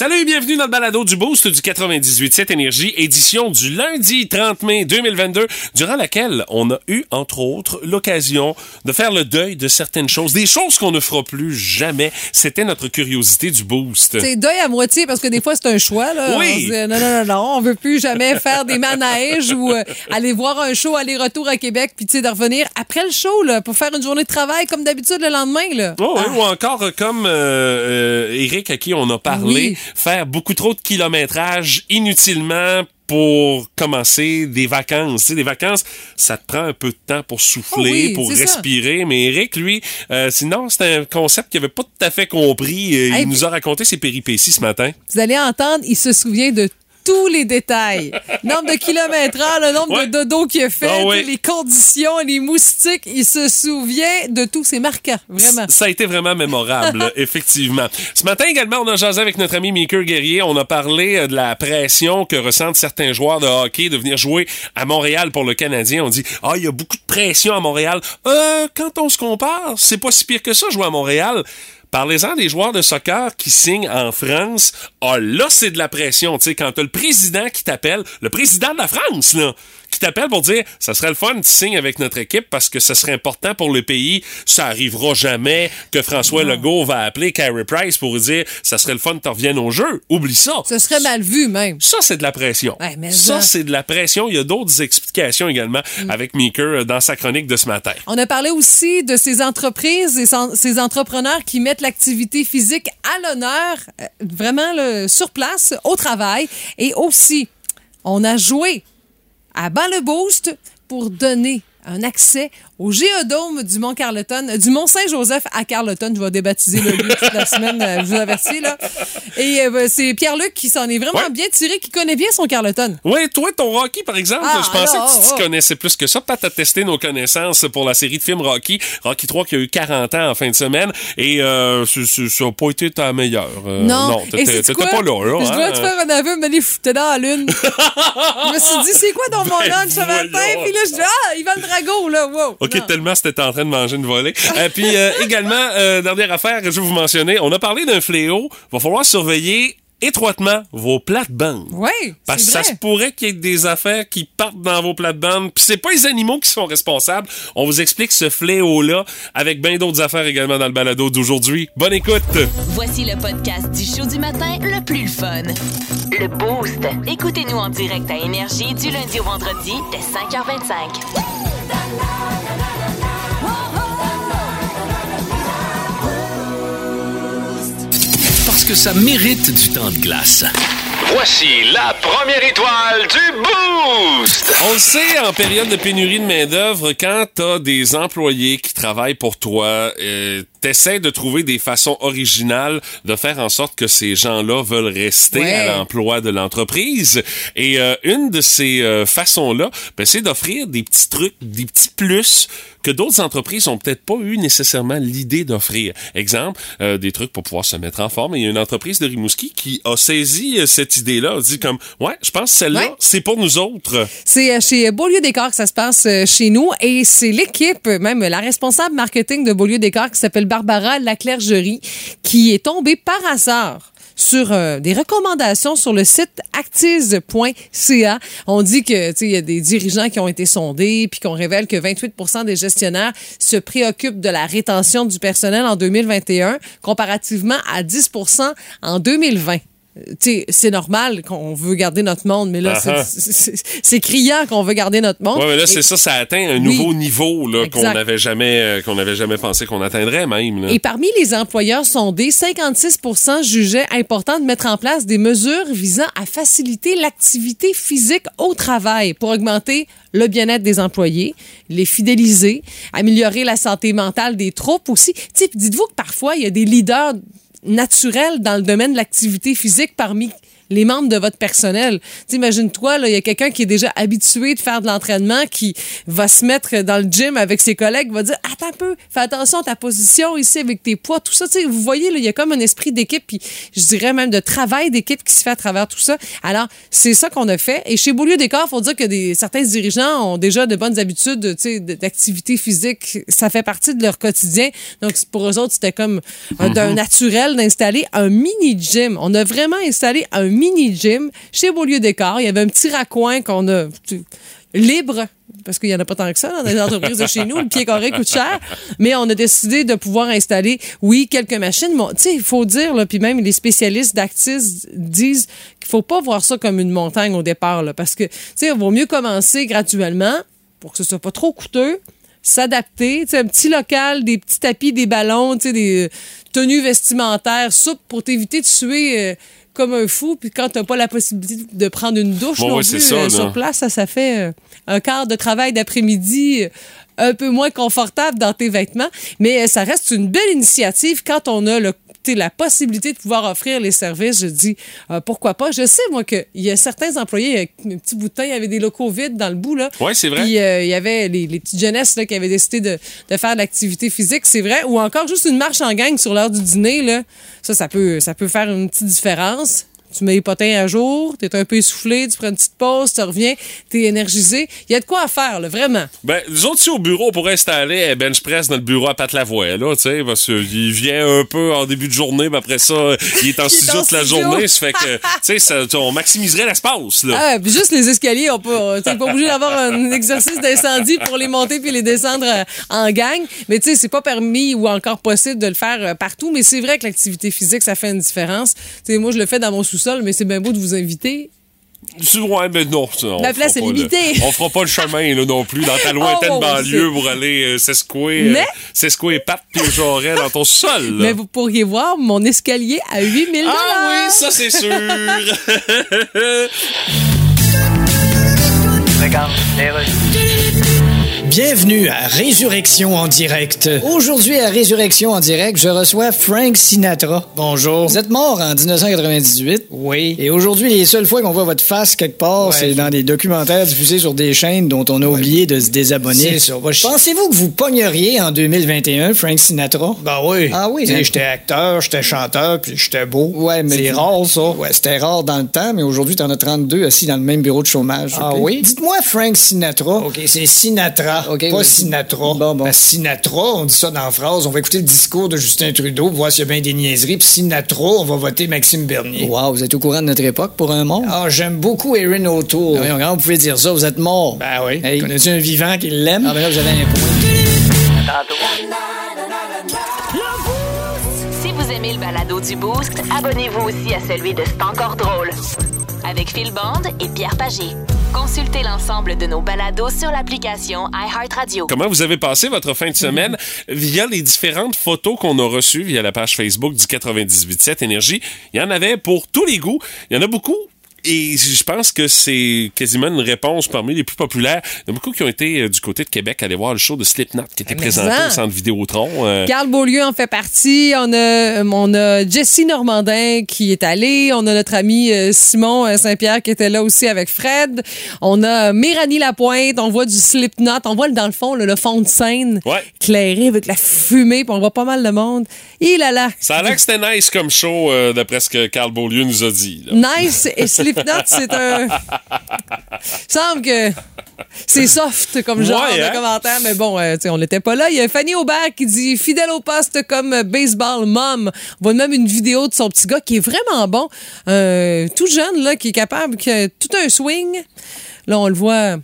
Salut et bienvenue dans le balado du Boost du 98.7 Énergie, édition du lundi 30 mai 2022, durant laquelle on a eu, entre autres, l'occasion de faire le deuil de certaines choses, des choses qu'on ne fera plus jamais. C'était notre curiosité du Boost. C'est deuil à moitié parce que des fois c'est un choix. Là. Oui. On se dit, non, non, non, non, on veut plus jamais faire des manèges ou euh, aller voir un show aller-retour à Québec puis tu sais de revenir après le show là, pour faire une journée de travail comme d'habitude le lendemain. Là. Oh, oui, Ah. ou encore euh, comme euh, euh, Eric à qui on a parlé, Oui. Faire beaucoup trop de kilométrage inutilement pour commencer des vacances. Tu sais, des vacances, ça te prend un peu de temps pour souffler, Oh oui, pour ça. respirer. Mais Eric, lui, euh, sinon, c'est un concept qu'il avait pas tout à fait compris. Euh, Hey, il nous a raconté ses péripéties ce matin. Vous allez entendre, il se souvient de tous les détails. Nombre de kilomètres heure, le nombre Ouais. de dodo qu'il a fait, Ah les conditions, les moustiques. Il se souvient de tout. C'est marquant, vraiment. Ça a été vraiment mémorable, effectivement. Ce matin également, on a jasé avec notre ami Maker Guerrier. On a parlé euh, de la pression que ressentent certains joueurs de hockey de venir jouer à Montréal pour le Canadien. On dit, ah, il y a beaucoup de pression à Montréal. Euh, quand on se compare, c'est pas si pire que ça, jouer à Montréal. Parlez-en des joueurs de soccer qui signent en France. Ah, là, c'est de la pression. Tu sais, quand t'as le président qui t'appelle, le président de la France, là, qui t'appelle pour dire, ça serait le fun, tu signes avec notre équipe parce que ça serait important pour le pays. Ça arrivera jamais que François Legault va appeler Carey Price pour dire, ça serait le fun que tu reviennes au jeu. Oublie ça. Ce serait mal vu, même. Ça, c'est de la pression. Ouais, mais ça, ça- c'est de la pression. Il y a d'autres explications également avec Meeker euh, dans sa chronique de ce matin. On a parlé aussi de ces entreprises et ces entrepreneurs qui mettent l'activité physique à l'honneur, euh, vraiment sur place, au travail. Et aussi, on a joué à bas le boost pour donner un accès au géodôme du Mont Carleton, euh, du Mont Saint-Joseph à Carleton. Je vais débaptiser le lieu toute la semaine, euh, je vous avertis, là. Et euh, ben, c'est Pierre-Luc qui s'en est vraiment Ouais. bien tiré, qui connaît bien son Carleton. Oui, toi, ton Rocky, par exemple, Ah, je pensais là, que tu oh, oh. connaissais plus que ça. Peut-être à tester nos connaissances pour la série de films Rocky. Rocky 3 qui a eu 40 ans en fin de semaine. Et euh, ça- ça ça a pas été ta meilleure. Euh, Non, t'étais pas là. là, Je hein? dois te faire un aveu, mais les foutais dans la lune. je me suis dit, c'est quoi dans mon Ben, lunch ce matin? Puis là, je dis, ah, Yvan Drago, là, wow. Non. tellement c'était en train de manger une volée. Euh, puis euh, également, euh, dernière affaire, je vais vous mentionner, on a parlé d'un fléau. Va falloir surveiller étroitement vos plates-bandes. Oui, Parce que ça se pourrait qu'il y ait des affaires qui partent dans vos plates-bandes. Puis c'est pas les animaux qui sont responsables. On vous explique ce fléau-là avec bien d'autres affaires également dans le balado d'aujourd'hui. Bonne écoute! Voici le podcast du show du matin le plus fun. Le Boost. Écoutez-nous en direct à Énergie du lundi au vendredi dès 5h25. Que ça mérite du temps de glace. Voici la première étoile du Boost! On le sait, en période de pénurie de main-d'œuvre, quand t'as des employés qui travaillent pour toi, euh, t'essaies de trouver des façons originales de faire en sorte que ces gens-là veulent rester Ouais. à l'emploi de l'entreprise. Et euh, une de ces euh, façons-là, ben, c'est d'offrir des petits trucs, des petits plus que d'autres entreprises ont peut-être pas eu nécessairement l'idée d'offrir. Exemple, euh, des trucs pour pouvoir se mettre en forme. Il y a une entreprise de Rimouski qui a saisi euh, cette idée-là, a dit comme, ouais, je pense que celle-là, Ouais. c'est pour nous autres. C'est euh, chez Beaulieu Décor que ça se passe euh, chez nous et c'est l'équipe, même la responsable marketing de Beaulieu Décor qui s'appelle Barbara Laclergerie qui est tombée par hasard sur euh, des recommandations sur le site actize.ca. On dit que il y a des dirigeants qui ont été sondés puis qu'on révèle que 28% des gestionnaires se préoccupent de la rétention du personnel en 2021 comparativement à 10% en 2020. Euh, c'est normal qu'on veut garder notre monde, mais là, c'est- criant qu'on veut garder notre monde. Ouais, mais là, c'est ça, ça atteint un Oui. nouveau niveau là, qu'on n'avait jamais, euh, qu'on n'avait jamais pensé qu'on atteindrait même. Là. Et parmi les employeurs sondés, 56% jugeaient important de mettre en place des mesures visant à faciliter l'activité physique au travail pour augmenter le bien-être des employés, les fidéliser, améliorer la santé mentale des troupes aussi. Dites-vous que parfois, il y a des leaders naturels dans le domaine de l'activité physique parmi les membres de votre personnel. Imagine-toi, il y a quelqu'un qui est déjà habitué de faire de l'entraînement, qui va se mettre dans le gym avec ses collègues, va dire Attends un peu, fais attention à ta position ici avec tes poids, tout ça. Tu sais, vous voyez, il y a comme un esprit d'équipe, puis je dirais même de travail d'équipe qui se fait à travers tout ça. Alors, c'est ça qu'on a fait. Et chez Beaulieu Décor, il faut dire que des, certains dirigeants ont déjà de bonnes habitudes d'activité physique. Ça fait partie de leur quotidien. Donc, pour eux autres, c'était comme euh, d'un naturel d'installer un mini gym. On a vraiment installé un mini gym chez Beaulieu Décor. Il y avait un petit raccoin qu'on a libre parce qu'il n'y en a pas tant que ça dans les entreprises de chez nous. Le pied carré coûte cher. Mais on a décidé de pouvoir installer, oui, quelques machines. Il faut dire, là, puis même les spécialistes d'Actis disent qu'il faut pas voir ça comme une montagne au départ. Parce que, tu il vaut mieux commencer graduellement pour que ce soit pas trop coûteux s'adapter, tu un petit local, des petits tapis, des ballons, tu des tenues vestimentaires souples pour t'éviter de suer euh, comme un fou. Puis quand t'as pas la possibilité de prendre une douche Bon, non ouais, plus ça, euh, sur place, ça, ça fait euh, un quart de travail d'après-midi. euh, un peu moins confortable dans tes vêtements, mais ça reste une belle initiative quand on a le, la possibilité de pouvoir offrir les services. Je dis euh, pourquoi pas. Je sais moi qu'il y a certains employés, avec un petit bout de temps, il y avait des locaux vides dans le bout là. Ouais, c'est vrai. Puis euh, il y avait les, les petites jeunesses là, qui avaient décidé de, de faire de l'activité physique, c'est vrai. Ou encore juste une marche en gang sur l'heure du dîner. Là. Ça, ça peut, ça peut faire une petite différence. Tu mets les potins à jour, t'es un peu essoufflé, tu prends une petite pause, tu reviens, t'es énergisé. Il y a de quoi à faire, là, vraiment. Ben, nous autres, ici, au bureau, on pourrait installer un bench press dans le bureau à Pat Lavoie, là, tu sais, parce qu'il vient un peu en début de journée, mais après ça, il est en Il studio toute la journée, ça fait que, tu sais, on maximiserait l'espace, là. Ah, puis juste les escaliers, on peut, t'es pas obligé d'avoir un exercice d'incendie pour les monter puis les descendre euh, en gang. Mais tu sais, c'est pas permis ou encore possible de le faire euh, partout. Mais c'est vrai que l'activité physique, ça fait une différence. Tu sais, moi, je le fais dans mon sous-sol, mais c'est bien beau de vous inviter. Tu- Ouais, mais non. ça, on La fera place est pas le- limitée. on fera pas le chemin, là, non plus, dans ta lointaine Oh, banlieue pour aller euh, s'escouer, euh, Mais- s'escouer Pat pis Jorel dans ton sol, là. Mais vous pourriez voir mon escalier à 8000 Ah oui, ça, c'est sûr. Bienvenue à Résurrection en direct. Aujourd'hui à Résurrection en direct, je reçois Frank Sinatra. Bonjour. Vous êtes mort en 1998. Oui. Et aujourd'hui, les seules fois qu'on voit votre face quelque part, c'est dans des documentaires diffusés sur des chaînes dont on a oublié de se désabonner. C'est ça. Pensez-vous que vous pogneriez en 2021, Frank Sinatra? Ben oui. Ah oui. j'étais acteur, j'étais chanteur, puis j'étais beau. Ouais, mais c'est rare ça. Ouais, c'était rare dans le temps, mais aujourd'hui, t'en as 32 assis dans le même bureau de chômage. Ah oui? Dites-moi Frank Sinatra. OK, c'est Sinatra, pas Sinatra. Bon, bon. Sinatra, on dit ça dans la phrase, on va écouter le discours de Justin Trudeau, voir s'il y a bien des niaiseries, puis Sinatra, on va voter Maxime Bernier. Wow, vous êtes au courant de notre époque pour un mort? Ah, j'aime beaucoup Erin O'Toole. Ah, comment vous pouvez dire ça? Vous êtes mort. Ben oui. Hey, connais-tu un vivant qui l'aime? Ah, ben là, vous avez un point. Si vous aimez le balado du Boost, abonnez-vous aussi à celui de C'est encore drôle. Avec Phil Bond et Pierre Pagé. Consultez l'ensemble de nos balados sur l'application iHeartRadio. Comment vous avez passé votre fin de semaine? Via les différentes photos qu'on a reçues via la page Facebook du 98.7 Énergie. Il y en avait pour tous les goûts. Il y en a beaucoup. Et je pense que c'est quasiment une réponse parmi les plus populaires. Il y en a beaucoup qui ont été euh, du côté de Québec aller voir le show de Slipknot qui était Mais présenté ça. au centre Vidéotron. Euh, Carl Beaulieu en fait partie. On a, on a Jessie Normandin qui est allée. On a notre ami euh, Simon euh, Saint-Pierre qui était là aussi avec Fred. On a Méranie Lapointe. On voit du Slipknot. On voit dans le fond le fond de scène Ouais. éclairé avec la fumée. Puis on voit pas mal de monde. Et là là. ça a l'air que c'était nice comme show, euh, d'après ce que Carl Beaulieu nous a dit. là. Nice et Slipknot, c'est un. semble que c'est soft comme genre Ouais, de hein? commentaire, mais bon, euh, tu sais, on n'était pas là. Il y a Fanny Aubert qui dit fidèle au poste comme euh, baseball mom. On voit même une vidéo de son petit gars qui est vraiment bon, euh, tout jeune là, qui est capable, qui a tout un swing. Là, on le voit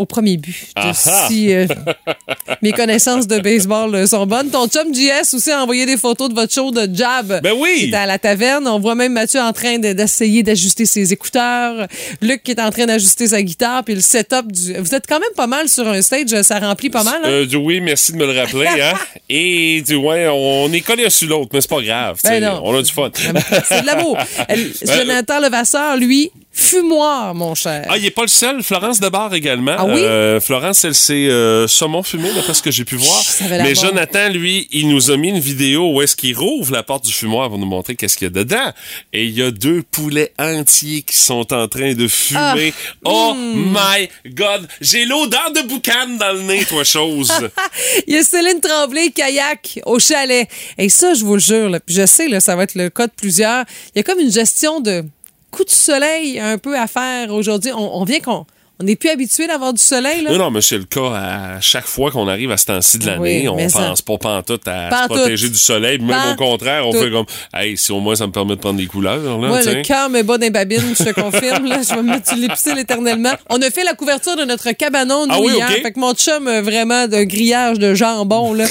au premier but. Ah ah! Si euh, mes connaissances de baseball euh, sont bonnes. Ton chum JS aussi a envoyé des photos de votre show de jab. Ben oui! Qui était à la taverne. On voit même Mathieu en train de- d'essayer d'ajuster ses écouteurs. Luc qui est en train d'ajuster sa guitare. Puis le setup du. Vous êtes quand même pas mal sur un stage. Ça remplit pas mal. hein? Euh, oui, merci de me le rappeler. Hein? Et du ouais, on est collé un sur l'autre, mais c'est pas grave. Ben non. On a du fun. C'est de l'amour. Elle- Jonathan Levasseur, lui, fumoir, mon cher. Ah, il est pas le seul. Florence Debar également. Ah oui? Euh, Florence, elle, c'est euh, saumon fumé, d'après ce que j'ai pu voir. Mais. Jonathan, lui, il nous a mis une vidéo où est-ce qu'il rouvre la porte du fumoir pour nous montrer qu'est-ce qu'il y a dedans. Et il y a deux poulets entiers qui sont en train de fumer. Ah. Oh Hmm. my God! J'ai l'odeur de boucan dans le nez, toi, chose. Il y a Céline Tremblay, kayak, au chalet. Et ça, je vous le jure, là, puis je sais, là, ça va être le cas de plusieurs. Il y a comme une gestion de coup de soleil un peu à faire aujourd'hui. On, on vient qu'on on n'est plus habitué d'avoir du soleil. Là. Non, non, mais c'est le cas à chaque fois qu'on arrive à ce temps-ci de l'année. Oui, on mais ça- pense pas pantoute à Pantoute. se protéger du soleil. Même au contraire, on fait comme, hey, si au moins ça me permet de prendre des couleurs, là, Moi, le cœur me bat dans les babines, je te confirme. Là, je vais me mettre du lipsil éternellement. On a fait la couverture de notre cabanon nous Ah oui, hier. Fait que mon chum, vraiment, d'un grillage de jambon, là,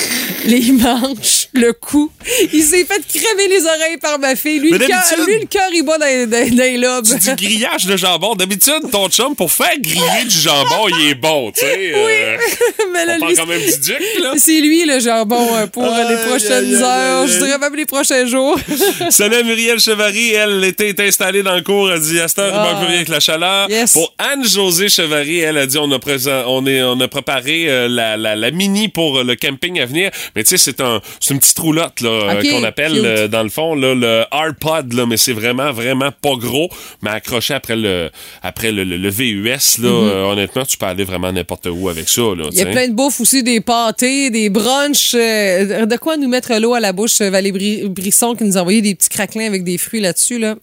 les manches, le cou. Il s'est fait crever les oreilles par ma fille. Lui, le cœur, d'habitude- lui, le cœur, il bat dans, dans- dans les lobes. Tu dis grillage de jambon. D'habitude, ton chum, pour faire griller du jambon, il est bon, tu sais. euh, Mais là, on lui, quand même du duc, là. c'est lui le jambon euh, pour les prochaines heures. Je dirais même les prochains jours. Salut Muriel Chevary, elle était installée dans le cours, elle dit à cette heure, il Ah. manque plus rien avec la chaleur. Yes. Pour Anne-Josée Chevary, elle a dit on a, présent, on est, on a préparé euh, la, la, la mini pour le camping à venir. Mais tu sais, c'est un, c'est une petite roulotte là, euh, qu'on appelle euh, dans le fond là, le hard pod, là, mais c'est vraiment, vraiment pas gros. Mais accroché après le, après le, le, le VUS, là, euh, honnêtement, tu peux aller vraiment n'importe où avec ça. Là, Mhm. Il y a plein de bouffe aussi, des pâtés, des brunchs. euh, de quoi nous mettre l'eau à la bouche, Valérie Bri- Brisson qui nous a envoyé des petits craquelins avec des fruits là-dessus. Là.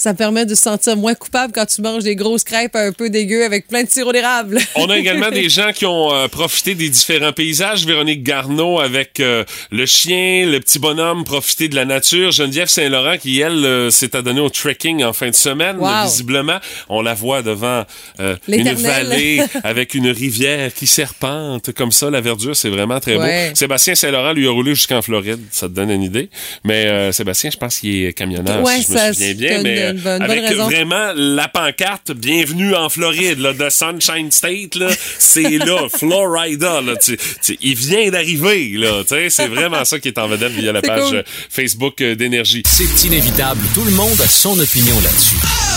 Ça permet de se sentir moins coupable quand tu manges des grosses crêpes un peu dégueu avec plein de sirop d'érable. On a également des gens qui ont euh, profité des différents paysages. Véronique Garneau avec euh, le chien, le petit bonhomme, profiter de la nature. Geneviève Saint-Laurent qui, elle, euh, s'est adonnée au trekking en fin de semaine. Wow. Visiblement, on la voit devant euh, une vallée avec une rivière qui serpente. Comme ça, la verdure, c'est vraiment très Ouais. beau. Sébastien Saint-Laurent lui a roulé jusqu'en Floride. Ça te donne une idée. Mais euh, Sébastien, je pense qu'il est camionneur, Ouais, si je me souviens bien. mais une bonne- bonne avec vraiment la pancarte bienvenue en Floride là, de Sunshine State là. C'est là Florida là. Tu, tu- il vient d'arriver là tu sais. C'est vraiment ça qui est en vedette via la page cool. euh, Facebook euh, d'énergie. C'est inévitable, tout le monde a son opinion là-dessus.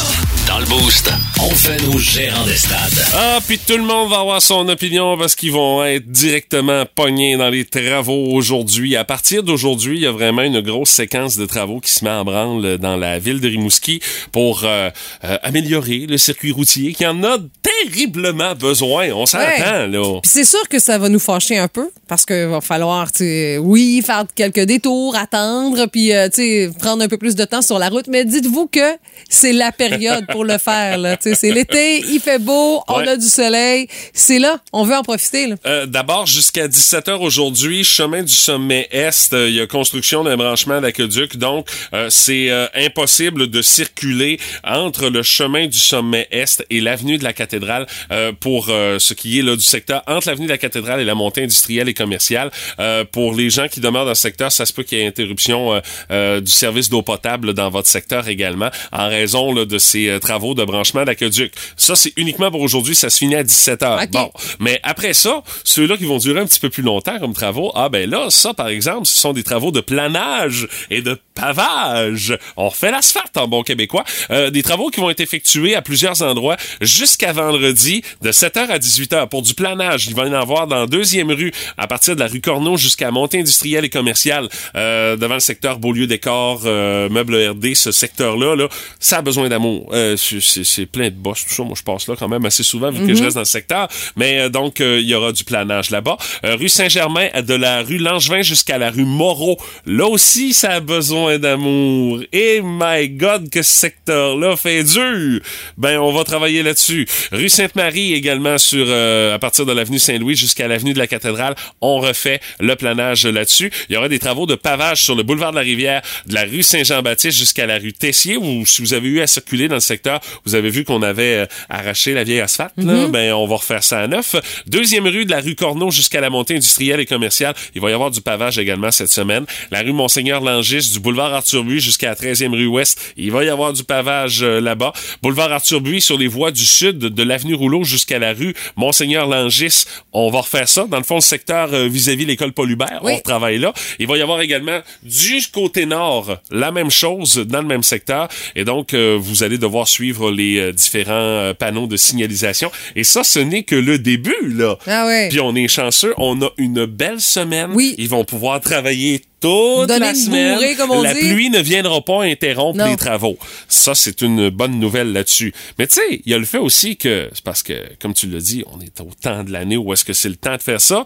Dans le boost, on fait nos gérants des stades. ah puis tout le monde va avoir son opinion parce qu'ils vont être directement pognés dans les travaux aujourd'hui. À partir d'aujourd'hui il y a vraiment une grosse séquence de travaux qui se met en branle dans la ville de Rimouski pour euh, euh, améliorer le circuit routier qui en a terriblement besoin. On s'entend là. Puis c'est sûr que ça va nous fâcher un peu parce qu'il va falloir, tu sais, oui, faire quelques détours, attendre, puis euh, tu sais, prendre un peu plus de temps sur la route. Mais dites-vous que c'est la période pour le faire. là. C'est l'été, il fait beau, on a du soleil. C'est là, on veut en profiter. Euh, D'abord, jusqu'à 17h aujourd'hui, chemin du sommet Est, euh, il y a construction d'un branchement d'aqueduc, donc euh, c'est euh, impossible de circuler entre le chemin du sommet Est et l'avenue de la cathédrale euh, pour euh, ce qui est là du secteur entre l'avenue de la cathédrale et la montée industrielle et commerciale. Euh, pour les gens qui demeurent dans le secteur, ça se peut qu'il y ait interruption du service d'eau potable dans votre secteur également en raison là, de ces euh, travaux de branchement d'aqueduc. Ça, c'est uniquement pour aujourd'hui, ça se finit à 17h. Ok. Bon, mais après ça, ceux-là qui vont durer un petit peu plus longtemps comme travaux, ah ben là, ça par exemple, ce sont des travaux de planage et de pavage. On refait l'asphalte en bon québécois. Euh, des travaux qui vont être effectués à plusieurs endroits jusqu'à vendredi de 7h à 18h pour du planage. Il va y en avoir dans deuxième rue à partir de la rue Corneau jusqu'à montée industrielle et commerciale euh, devant le secteur Beaulieu Décor, euh, Meubles RD, ce secteur-là, là, ça a besoin d'amour. Euh, c'est- plein de bosses, tout ça. Moi, je passe là quand même assez souvent vu que je reste dans le secteur. Mais euh, donc, euh, il y aura du planage là-bas. Euh, rue Saint-Germain, de la rue Langevin jusqu'à la rue Moreau. Là aussi, ça a besoin d'amour. Et my God, que ce secteur-là fait dur. Ben, on va travailler là-dessus. Rue Sainte-Marie également sur euh, à partir de l'avenue Saint-Louis jusqu'à l'avenue de la Cathédrale. On refait le planage là-dessus. Il y aura des travaux de pavage sur le boulevard de la Rivière, de la rue Saint-Jean-Baptiste jusqu'à la rue Tessier. Ou si vous avez eu à circuler dans le secteur, vous avez vu qu'on avait euh, arraché la vieille asphalte. Là, ben, on va refaire ça à neuf. Deuxième rue de la rue Corneau jusqu'à la montée industrielle et commerciale. Il va y avoir du pavage également cette semaine. La rue Monseigneur Langis du boulevard Arthur Buis jusqu'à la 13e rue Ouest. Il va y avoir du pavage euh, là-bas. Boulevard Arthur Buis sur les voies du sud de l'avenue Rouleau jusqu'à la rue Monseigneur Langis. On va refaire ça. Dans le fond, le secteur euh, vis-à-vis l'école Paul Hubert. Oui. On travaille là. Il va y avoir également du côté nord la même chose dans le même secteur. Et donc, euh, vous allez devoir suivre les euh, différents euh, panneaux de signalisation. Et ça, ce n'est que le début, là. Ah ouais. Puis on est chanceux, on a une belle semaine. Oui. Ils vont pouvoir travailler toute Donner la semaine. bourrée, comme on la dit. pluie ne viendra pas interrompre Non. les travaux. Ça, c'est une bonne nouvelle là-dessus. Mais tu sais, il y a le fait aussi que, c'est parce que, comme tu l'as dit, on est au temps de l'année où est-ce que c'est le temps de faire ça.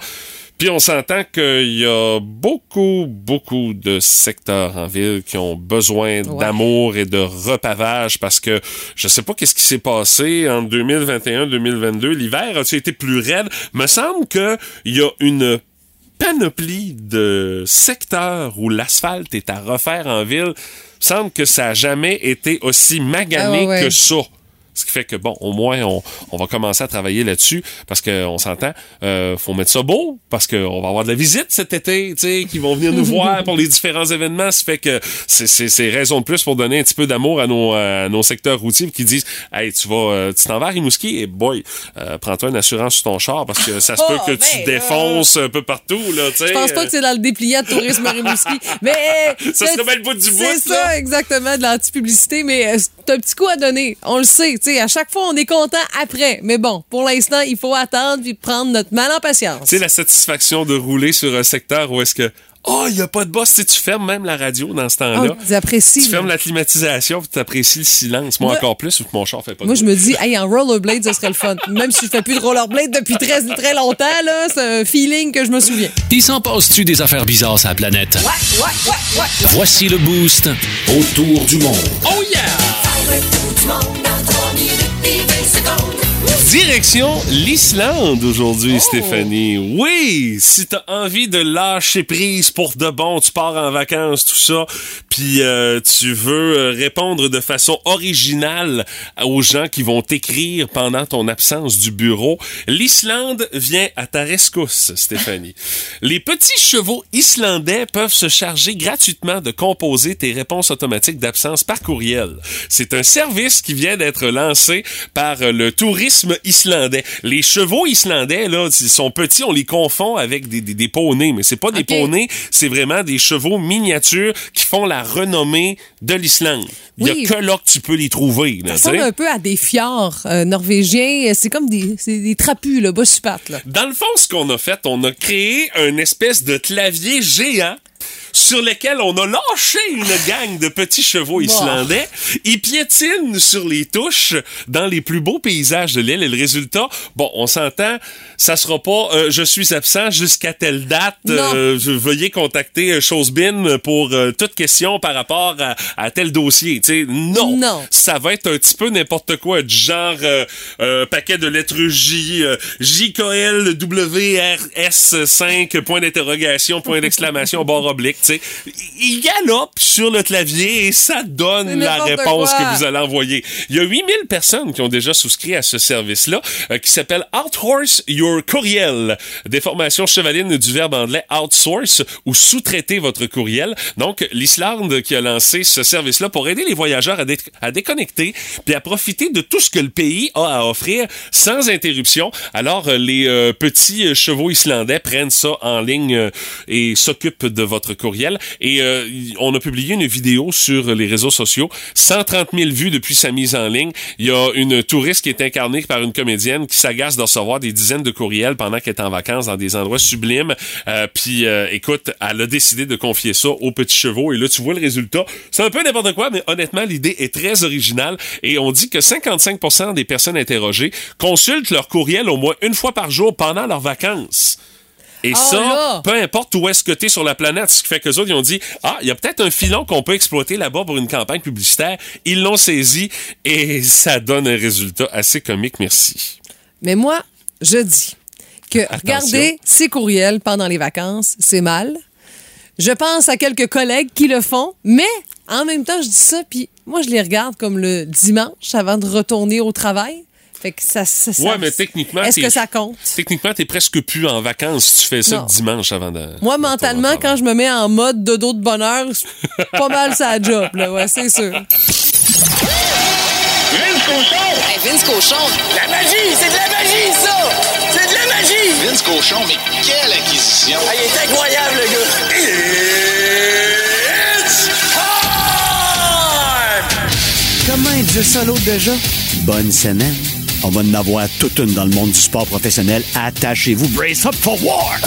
Puis on s'entend qu'il y a beaucoup, beaucoup de secteurs en ville qui ont besoin d'amour et de repavage parce que je sais pas qu'est-ce qui s'est passé en 2021-2022. L'hiver a-t-il été plus raide? Me semble que il y a une panoplie de secteurs où l'asphalte est à refaire en ville. semble que ça a jamais été aussi magané Ah ouais. que ça. Ce qui fait que, bon, au moins, on, on va commencer à travailler là-dessus parce qu'on s'entend, euh, faut mettre ça beau parce qu'on va avoir de la visite cet été, tu sais, qui vont venir nous voir pour les différents événements. Ça fait que c'est- c'est c'est raison de plus pour donner un petit peu d'amour à nos, à nos secteurs routiers qui disent, hey, tu vas, euh, tu t'en vas à Rimouski et boy, euh, prends-toi une assurance sur ton char parce que ça se Oh, peut que tu ben défonces un peu partout, là, tu sais. Je pense pas que c'est dans le dépliant de tourisme Rimouski. Mais. Ça c'est- serait bien le bout du bout, C'est ça, exactement, de l'anti-publicité. Mais euh, c'est un petit coup à donner. On le sait. Tu sais, à chaque fois, on est content après. Mais bon, pour l'instant, il faut attendre puis prendre notre mal en patience. Tu sais, la satisfaction de rouler sur un secteur où est-ce que, oh, il n'y a pas de boss. Tu sais, tu fermes même la radio dans ce temps-là. Oh, j'apprécie. tu fermes la climatisation puis tu apprécies le silence. Moi, Moi- encore plus, vu que mon char fait pas de Moi, je me dis, hey, en rollerblade, ce serait le fun. Même si je fais plus de rollerblade depuis très, très longtemps, là, c'est un feeling que je me souviens. Il s'en passe-tu des affaires bizarres sur la planète? Voici le boost autour du monde. Oh yeah! 50 days ago. Direction l'Islande aujourd'hui, Stéphanie. Oui, si t'as envie de lâcher prise pour de bon, tu pars en vacances, tout ça, puis euh, tu veux euh, répondre de façon originale aux gens qui vont t'écrire pendant ton absence du bureau, l'Islande vient à ta rescousse, Stéphanie. Les petits chevaux islandais peuvent se charger gratuitement de composer tes réponses automatiques d'absence par courriel. C'est un service qui vient d'être lancé par euh, le tourisme islandais. Les chevaux islandais, là, ils sont petits, on les confond avec des, des, des poneys, mais c'est pas des poneys, c'est vraiment des chevaux miniatures qui font la renommée de l'Islande. Il Oui. y a que là que tu peux les trouver. Là, Ça ressemble un peu à des fjords euh, norvégiens. C'est comme des, des trapus, bas là. Dans le fond, ce qu'on a fait, on a créé un espèce de clavier géant sur lequel on a lâché une gang de petits chevaux islandais. Ils piétinent sur les touches dans les plus beaux paysages de l'île. Et le résultat, bon, on s'entend, ça sera pas euh, je suis absent jusqu'à telle date. Euh, veuillez contacter euh, Chosebin pour euh, toute question par rapport à, à tel dossier. Tu sais, non. Non. Ça va être un petit peu n'importe quoi, du genre euh, euh, paquet de lettres J, euh, JKL, WRS 5, point d'interrogation, point d'exclamation, barre oblique, sais. Il galope sur le clavier et ça donne la réponse que vous allez envoyer. Il y a 8000 personnes qui ont déjà souscrit à ce service-là, euh, qui s'appelle Outhorse Your Courriel. Déformation chevaline du verbe anglais outsource ou sous-traiter votre courriel. Donc, l'Islande qui a lancé ce service-là pour aider les voyageurs à, dé- à déconnecter puis à profiter de tout ce que le pays a à offrir sans interruption. Alors, les euh, petits euh, chevaux islandais prennent ça en ligne euh, et s'occupent de votre courriel. Et euh, on a publié une vidéo sur les réseaux sociaux. 130 000 vues depuis sa mise en ligne. Il y a une touriste qui est incarnée par une comédienne qui s'agace de recevoir des dizaines de courriels pendant qu'elle est en vacances dans des endroits sublimes. Euh, puis, euh, écoute, elle a décidé de confier ça aux petits chevaux. Et là, tu vois le résultat. C'est un peu n'importe quoi, mais honnêtement, l'idée est très originale. Et on dit que 55% des personnes interrogées consultent leur courriel au moins une fois par jour pendant leurs vacances. Et Oh ça, là! peu importe où est-ce que tu es sur la planète, ce qui fait que autres, ils ont dit, ah, il y a peut-être un filon qu'on peut exploiter là-bas pour une campagne publicitaire. Ils l'ont saisi et ça donne un résultat assez comique, merci. Mais moi, je dis que regarder ses courriels pendant les vacances, c'est mal. Je pense à quelques collègues qui le font, mais en même temps, je dis ça, puis moi, je les regarde comme le dimanche avant de retourner au travail. Fait que ça, ça, ça- Ouais, mais techniquement, Est-ce que ça compte? Techniquement, t'es presque plus en vacances si tu fais ça Non. le dimanche avant de. Moi, de mentalement, quand je me mets en mode dodo de bonheur, pas mal ça job, là, ouais, c'est sûr. Vince Cochon! Hey, Vince Cochon, La magie! C'est de la magie, ça! C'est de la magie! Vince Cochon, mais quelle acquisition! Ah, il est incroyable, le gars! It's time! Comment il disait ça l'autre déjà? Bonne semaine. On va en avoir toute une dans le monde du sport professionnel. Attachez-vous. Brace up for war!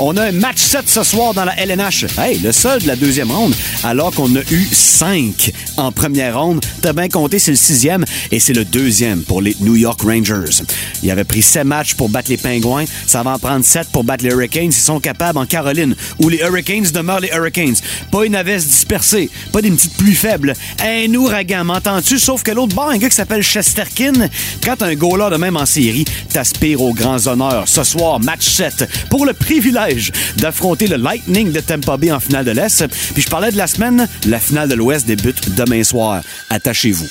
On a un match 7 ce soir dans la LNH. Hey, le seul de la deuxième ronde, alors qu'on a eu 5 en première ronde. T'as bien compté, c'est le sixième et c'est le deuxième pour les New York Rangers. Il avait pris 7 matchs pour battre les Pingouins. Ça va en prendre 7 pour battre les Hurricanes. Ils sont capables en Caroline, où les Hurricanes demeurent les Hurricanes. Pas une avesse dispersée, pas des petites pluies faibles. Un ouragan, m'entends-tu? Sauf que l'autre bord, un gars qui s'appelle Chesterkin, quand t'as un goaler de même en série, t'aspires aux grands honneurs. Ce soir, match 7, pour le privilège d'affronter le Lightning de Tampa Bay en finale de l'Est. Puis je parlais de la semaine, la finale de l'Ouest débute demain soir. Attachez-vous.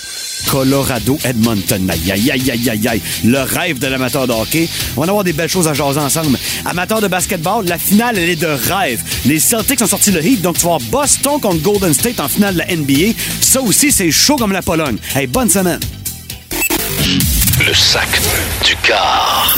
Colorado-Edmonton. Aïe, aïe, aïe, aïe, aïe, aïe. Le rêve de l'amateur de hockey. On va avoir des belles choses à jaser ensemble. Amateur de basketball, la finale, elle est de rêve. Les Celtics ont sorti le Heat, donc tu vas voir Boston contre Golden State en finale de la NBA. Ça aussi, c'est chaud comme la Pologne. Hey, bonne semaine. Le sac du car.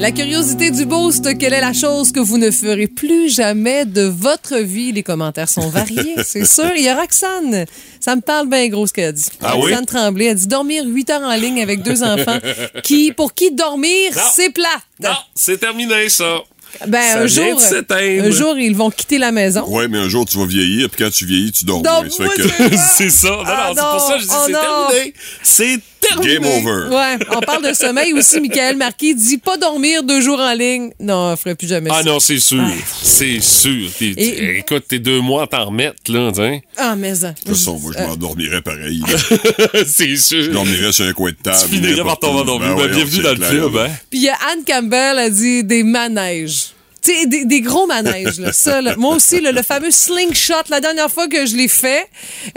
La curiosité du boost, quelle est la chose que vous ne ferez plus jamais de votre vie? Les commentaires sont variés, c'est sûr. Il y a Roxane. Ça me parle bien gros ce qu'elle a dit. Ah oui? Roxane Tremblay. Elle dit dormir 8 heures en ligne avec deux enfants. qui, pour qui dormir, c'est plate? Non, c'est terminé, ça. Ben, Ça un jour, un jour, ils vont quitter la maison. Ouais, mais un jour, tu vas vieillir, puis quand tu vieillis, tu dors que- c'est- ça. Non, Ah non, c'est pour ça que je dis c'est oh terminé. C'est terminé. Game over. Ouais, on parle de sommeil aussi. Michael Marquis dit pas dormir deux jours en ligne. Non, on ferait plus jamais Ah ça. non, c'est sûr. C'est sûr. T'es- Et- t'es- Écoute, t'es deux mois à t'en remettre, là. tiens. Ah, mais ça. De toute façon, moi, je m'endormirais pareil. c'est sûr. Je dormirais sur un coin de table. Tu finirais par n'importe tomber où. endormi. Ben Ben, bienvenue dans le club, hein? Puis il y a Anne Campbell a dit des manèges. Sais, des, des gros manèges, là. Ça, là. Moi aussi, là, le fameux slingshot, la dernière fois que je l'ai fait,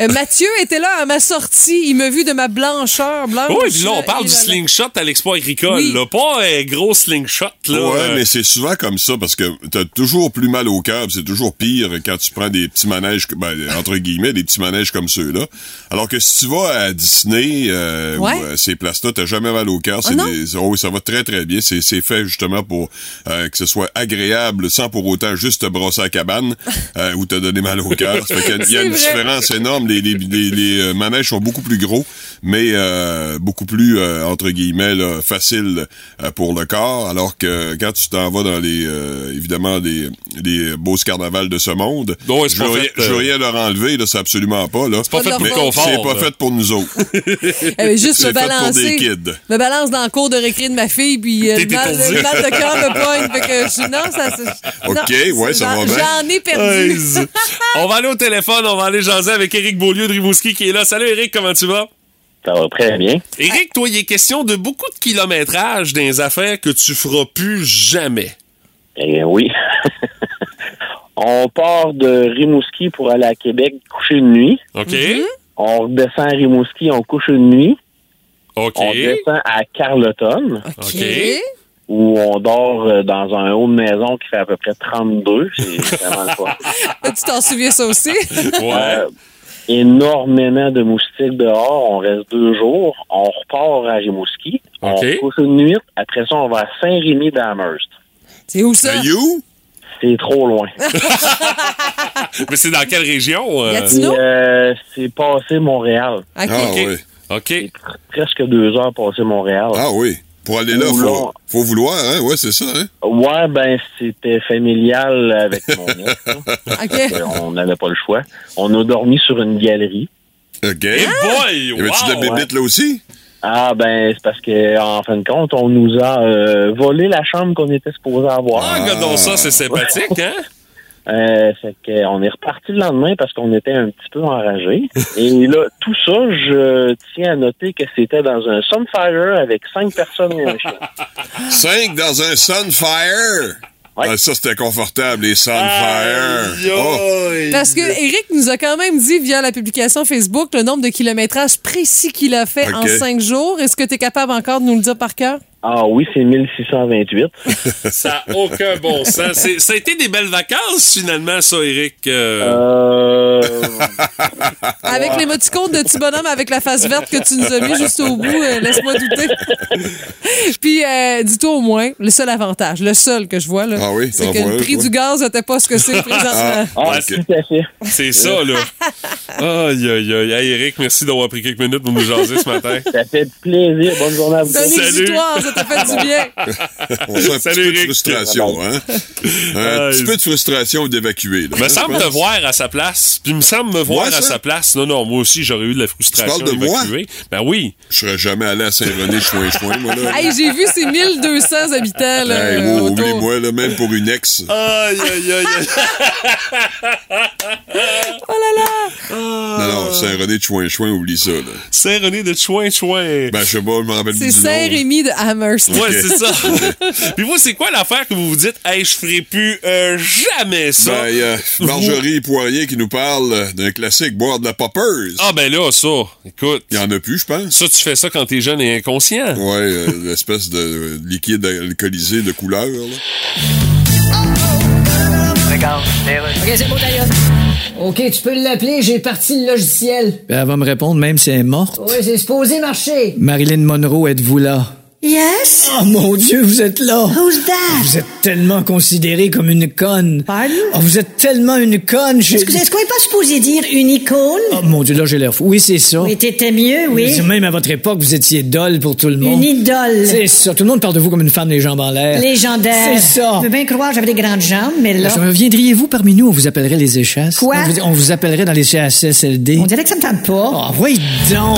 euh, Mathieu était là à ma sortie. Il m'a vu de ma blancheur blanche. Oui, puis là, on parle du slingshot à l'expo agricole, Oui. là. Pas un gros slingshot, là. Ouais, Euh, mais c'est souvent comme ça parce que t'as toujours plus mal au cœur, c'est toujours pire quand tu prends des petits manèges, ben, entre guillemets, des petits manèges comme ceux-là. Alors que si tu vas à Disney euh, Ouais. ou à ces places-là, t'as jamais mal au cœur. Des- oh oui, ça va très très bien. C'est c'est fait justement pour euh, que ce soit agréable, sans pour autant juste te brosser à la cabane euh, ou te donner mal au cœur. Il y a C'est une vrai. différence énorme. Les, les, les, les, euh, manèges sont beaucoup plus gros, mais euh, beaucoup plus euh, entre guillemets là, euh, pour le corps. Alors que quand tu t'en vas dans les euh, évidemment les, les beaux carnavals de ce monde, c'est je, veux rien, fait, je veux euh, rien leur enlever, là, c'est absolument pas là. pas fait pour confort, C'est pas fait pour nous autres. Eh, juste C'est me fait pour balancer. des kids. Me balance dans le cours de récré de ma fille, puis euh, mal, mal de cœur me pogne. Fait que je, non, ça. Ok, non, ouais, ça j'en- va bien. J'en ai perdu. On va aller au téléphone, on va aller jaser avec Éric Beaulieu de Rimouski qui est là. Salut Éric, comment tu vas? Ça va très bien. Éric, toi, il est question de beaucoup de kilométrage dans les affaires que tu feras plus jamais. Eh oui. on part de Rimouski pour aller à Québec coucher une nuit. OK? Mm-hmm. On redescend à Rimouski, on couche une nuit. OK. On descend à Carleton, OK. Où on dort euh, dans un haut de maison qui fait à peu près 32. C'est vraiment le fun. Tu t'en souviens ça aussi? Ouais. Euh, énormément de moustiques dehors. On reste deux jours. On repart à Rimouski. OK. On couche une nuit. Après ça, on va à Saint-Rémy d'Amherst. C'est où ça? C'est trop loin. Mais c'est dans quelle région? euh? Euh, c'est passé Montréal. OK. Ah oui. OK. Presque deux heures passé Montréal. Ah oui. Pour aller là, faut, faut vouloir, hein? Ouais, c'est ça, hein? Ouais, ben c'était familial avec mon ex. là. OK. Euh, On n'avait pas le choix. On a dormi sur une galerie. OK. Hey boy! Y avait-tu de Wow! la bébite là aussi? Ah ben c'est parce que en fin de compte, on nous a euh, volé la chambre qu'on était supposé avoir. Ah, regardons ça, c'est sympathique, hein? Euh, fait que on est reparti le lendemain parce qu'on était un petit peu enragés. Et là, tout ça, je tiens à noter que c'était dans un Sunfire avec cinq personnes et un chien. Cinq dans un Sunfire! Ouais. Ah, ça, c'était confortable, les Sunfire. Oh. Parce que Eric nous a quand même dit via la publication Facebook le nombre de kilométrages précis qu'il a fait en cinq jours. Est-ce que tu es capable encore de nous le dire par cœur? Ah oui, c'est 1628. Ça n'a aucun bon sens. C'est- Ça a été des belles vacances, finalement, ça, Eric. Euh, Euh... Avec l'émoticône de petit bonhomme avec la face verte que tu nous as mis juste au bout, euh, laisse-moi douter. Puis, euh, dis-toi au moins, le seul avantage, le seul que je vois, là, Ah oui, c'est que le prix toi? du gaz n'était pas ce que c'est présentement. Ah, Ouais, tout à fait. C'est ça, là. Aïe, aïe, aïe. Hey, Eric, merci d'avoir pris quelques minutes pour nous jaser ce matin. Ça fait plaisir. Bonne journée à vous. Salut. Ça t'a fait du bien. On sent un Salut, petit peu de frustration, hein? Un Aïe. petit peu de frustration d'évacuer, là. Me semble te voir à sa place. Puis me semble me voir Moi, à sa place. Non, non, moi aussi, j'aurais eu de la frustration Tu parles de moi? d'évacuer. Ben oui. Je serais jamais allé à Saint-René, chouin-chouin, moi, là. Hey, j'ai vu ces 1200 habitants là, Hey, euh, autour. oublie-moi, là, même pour une ex. Aïe, aïe, aïe, aïe. Oh là là! Non, non, Saint-René de chouin-chouin, oublie ça, là. Saint-René de Chouin-Chouin. Ben, je sais pas, je me rappelle C'est plus du nom. là. Saint-Rémy de Amherst. Ouais, c'est ça. Puis vous, c'est quoi l'affaire que vous vous dites, hey, je ferai plus euh, jamais ça? Ben, il y a Marjorie Poirier qui nous parle d'un classique, boire de la poppers. Ah, ben là, ça, écoute. Il y en a plus, je pense. Ça, tu fais ça quand t'es jeune et inconscient. Ouais, euh, l'espèce de euh, liquide alcoolisé de couleur, là. OK, c'est bon, d'ailleurs. OK, tu peux l'appeler, j'ai parti le logiciel. Ben, elle va me répondre même si elle est morte. Oui, c'est supposé marcher. Marilyn Monroe, êtes-vous là? Yes? Oh mon Dieu, vous êtes là! Who's that? Vous êtes tellement considérée comme une conne. Pardon? Oh, vous êtes tellement une conne. j'ai- Excusez, est-ce qu'on n'est pas supposé dire une icône? Oh mon Dieu, là, j'ai l'air fou. Oui, c'est ça. Oui, t'étais mieux, oui. Même à votre époque, vous étiez dolle pour tout le monde. Une idole. C'est ça. Tout le monde parle de vous comme une femme les jambes en l'air. Légendaire. C'est ça. Je veux bien croire j'avais des grandes jambes, mais là. Euh, Viendriez-vous parmi nous? On vous appellerait les échasses? Quoi? On vous, on vous appellerait dans les CHSLD. On dirait que ça me tente pas. Oh, oui, donc!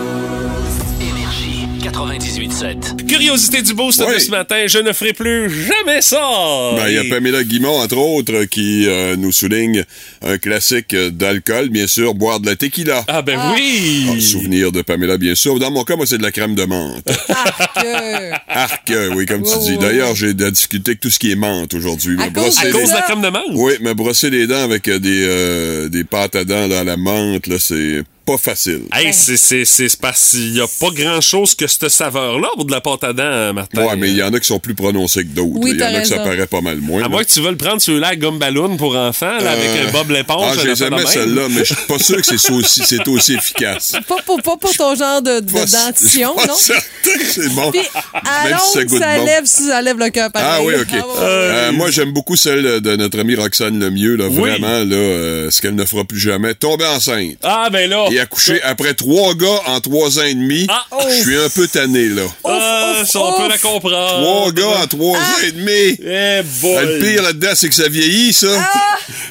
Énergie 98.7. Curiosité du boost de Oui. ce matin, je ne ferai plus jamais ça. Ben, il y a Pamela Guimont, entre autres, qui euh, nous souligne un classique d'alcool, bien sûr, boire de la tequila. Ah ben Ah, oui. souvenir de Pamela, bien sûr. Dans mon cas, moi, c'est de la crème de menthe. Arc, euh, oui, comme tu Ouais, dis. ouais, D'ailleurs, j'ai de la difficulté avec tout ce qui est menthe aujourd'hui. À Me cause- À de la crème de menthe? Oui, me brosser les dents avec euh, des, euh, des pâtes à dents dans la menthe, là, c'est pas facile. Hey, c'est, c'est, c'est, c'est parce qu'il y a pas grand chose que cette saveur-là pour de la pâte à dents, Martin. Ouais, mais il y en a qui sont plus prononcés que d'autres. Oui. Il y en a que ça paraît pas mal moins. À là. moins que tu veuilles prendre ceux-là à gomme ballon pour enfants, là, avec Euh, un Bob l'éponge. Ah, aimais même. celle-là, mais je suis pas sûr que c'est ça aussi, c'est aussi efficace. Pas pour, pas pour ton genre de, de Pas- dentition, pas non? c'est bon. Puis, Même si ça longue, goûte ça, bon. lève, ça lève le cœur. Ah oui, OK. Ah, ouais. Euh, moi, j'aime beaucoup celle de notre amie Roxane Lemieux, là, Oui. vraiment, là, euh, ce qu'elle ne fera plus jamais. Tomber enceinte Ah, ben là. Et accoucher après trois gars en trois ans et demi. Ah, je suis un peu tanné, là. Ah, ouf, ça, on peut la comprendre. Trois gars en trois Ah. ans et demi. Eh boy. Ah, Le pire là-dedans, c'est que ça vieillit, ça.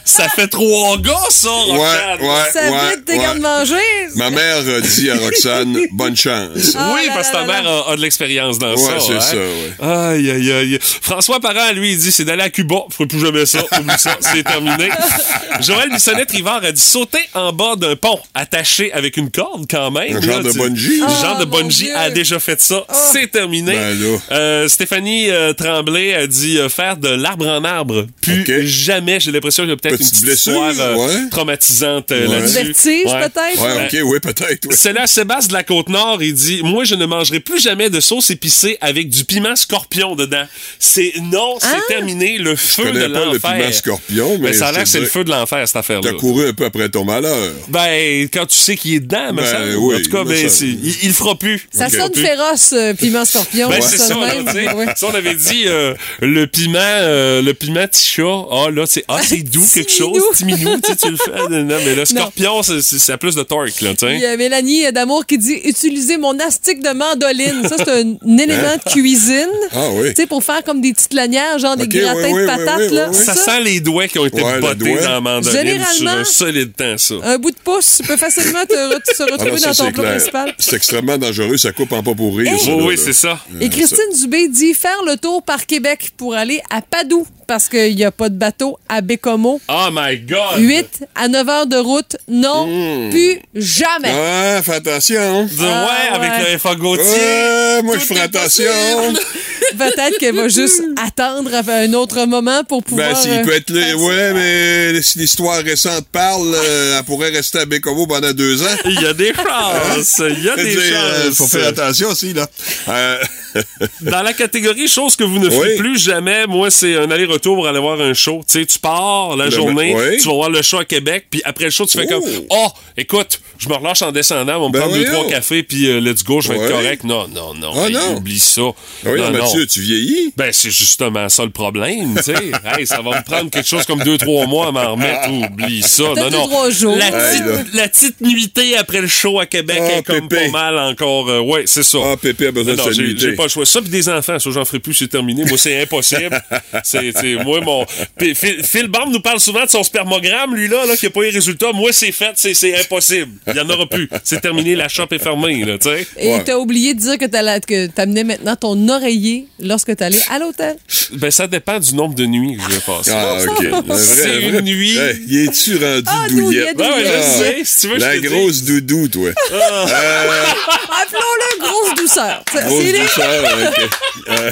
Ça fait trois gars, ça, ouais, Roxane. ouais, Ça ouais, vite tes ouais. gardes-manger. Ma mère euh, dit à Roxane, bonne chance. Ah oui, là parce que ta là mère a, a de l'expérience dans Ouais, ça. c'est hein. ça, ouais. Aïe, aïe, aïe. François Parent, lui, il dit c'est d'aller à Cuba. Je ferai plus jamais ça. Oublie ça. C'est terminé. Joël Bissonnette-Rivard a dit sauter en bas d'un pont attaché avec une corde quand même. Un genre là, de bungee? Un Oh, genre de bungee Dieu. a déjà fait ça. C'est terminé. Ben là. Euh, Stéphanie euh, Tremblay a dit euh, faire de l'arbre en arbre. Plus jamais. J'ai l'impression qu'il y a peut-être une Petite blessure, histoire euh, ouais. traumatisante euh, Ouais. là-dessus. Vertige, peut-être? Ouais, ok, oui, peut-être. ouais. C'est là Sébastien de la Côte-Nord, il dit Moi, je ne mangerai plus jamais de sauce épicée avec du piment scorpion dedans. C'est non, c'est Ah! terminé, le feu Je connais de pas le l'enfer. piment scorpion, mais. Mais ça a l'air que c'est le feu de l'enfer, cette affaire-là. T'as couru un peu après ton malheur. Ben, quand tu sais qu'il est dedans, me Ben, oui, en tout cas, ben, c'est- il, il le fera plus. Ça le sonne féroce, euh, piment scorpion. Ben, c'est ça, là, même. tu sais. Ouais. Ça, on avait dit euh, le piment, euh, le piment ticha. Ah, là, c'est, ah, c'est doux quelque chose. minou. Petit minou, tu sais, tu le fais. Non, mais le scorpion, c'est, ça plus de torque, là, Il y a Mélanie d'amour qui dit utiliser mon astic de mandoline. Ça, c'est un, un élément de cuisine. Ah oui. Tu sais, pour faire comme des petites lanières, genre des gratins oui, de patates, oui, là. oui, oui. Ça Ça, sent les doigts qui ont été bottés dans la mandoline sur Généralement, un solide temps, ça. un bout de pouce peut facilement te, re- se Ah non, retrouver ça, dans ton c'est plat clair. principal. C'est extrêmement dangereux, ça coupe en pas pour rire. Oui, c'est ça. Et Christine Dubé dit faire le tour par Québec pour aller à Padoue parce qu'il n'y a pas de bateau à Bécomo. Oh my God! 8 à 9 heures de route, non, Hmm. plus jamais. Ah, fais attention. Ouais, Ah, avec ouais. le F.A. Gauthier. Ouais, moi, je ferai attention. Peut-être qu'elle va juste attendre à un autre moment pour pouvoir. Ben, s'il euh, peut être là. Ouais, mais si l'histoire récente parle, euh, elle pourrait rester à Bécomo pendant deux ans. Il y a des chances. Il y a des euh, chances. faut faire attention aussi, là. Euh, Dans la catégorie chose que vous ne Oui. plus jamais, moi, c'est un aller-retour pour aller voir un show. Tu sais, tu pars la Le- journée, oui. tu vas voir le show à Québec, puis après le show, tu fais Oh. comme Oh, écoute, je me relâche en descendant, on va me Ben prendre deux, trois cafés, puis euh, let's go, je vais Ouais. être correct. Non, non, non. Ah, hey, non. Oublie ça. oui, non, non. Mathieu, tu vieillis. Ben, c'est justement ça le problème, tu sais. hey, ça va me prendre quelque chose comme deux, trois mois à m'en remettre. Oublie ça. Non, non. deux, trois jours. La, petite, là. la petite nuitée après le show à Québec Ah, est comme Pépé. pas mal encore. euh, ouais, c'est ça. Ah, Pépé a besoin Non, de non, j'ai nuitée. j'ai pas le choix. Ça, puis des enfants, ça, j'en ferai plus, c'est terminé. Moi, c'est impossible. c'est, moi, mon. Phil, Phil Bond nous parle souvent de son spermogramme, lui, là, là qui a pas eu les résultats. Moi, c'est fait, c'est impossible. Il y en aura plus. C'est terminé, la shop est fermée, là, tu sais. Et Ouais. t'as oublié de dire que t'allais- que t'amenais maintenant ton oreiller lorsque t'allais à l'hôtel. Ben, ça dépend du nombre de nuits que je vais passer. Ah, OK. C'est un une vrai- nuit. Hey, y es-tu rendu Ah, douillette? Ben, ouais, je Ah, sais. Si tu veux, je La grosse doudou, toi. Appelons-le grosse douceur. C'est- Grosse douceur, OK. Euh,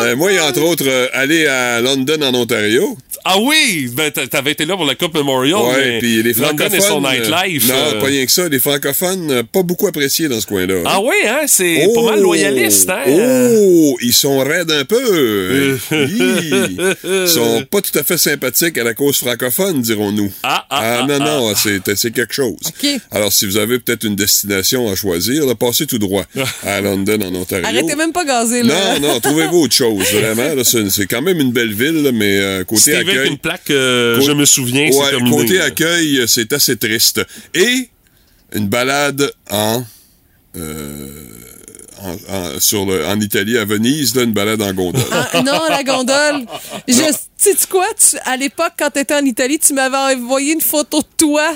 euh, moi, entre autres, euh, aller à London, en Ontario. Ah oui! Ben, t'a- t'avais été là pour la Coupe Memorial. Ouais, mais puis les London francophones. et son euh, nightlife. Non, euh, pas rien que ça. Les francophones, euh, pas beaucoup appréciés dans ce coin-là. hein. Ah oui, hein? C'est pas mal loyaliste, hein? Oh, ils sont raides un peu. Ils sont pas tout à fait sympathiques à la cause francophone, dirons-nous. Ah, ah, ah, non, ah. non, c'est c'est quelque chose. OK. Alors, si vous avez peut-être une destination à choisir, là, passez tout droit à London, en Ontario. Arrêtez même pas gazer, là. Non, non, trouvez-vous autre chose, vraiment. là. C'est c'est quand même une belle ville, là, mais euh, côté C'était avec une plaque, euh, je me souviens, Ouais, c'est terminé. côté là. accueil, c'est assez triste. Et une balade en, euh, en, en- sur le, en Italie, à Venise, là, une balade en gondole. Ah, non, la gondole. Je, sais tu quoi? Tu- à l'époque, quand t'étais en Italie, tu m'avais envoyé une photo de toi.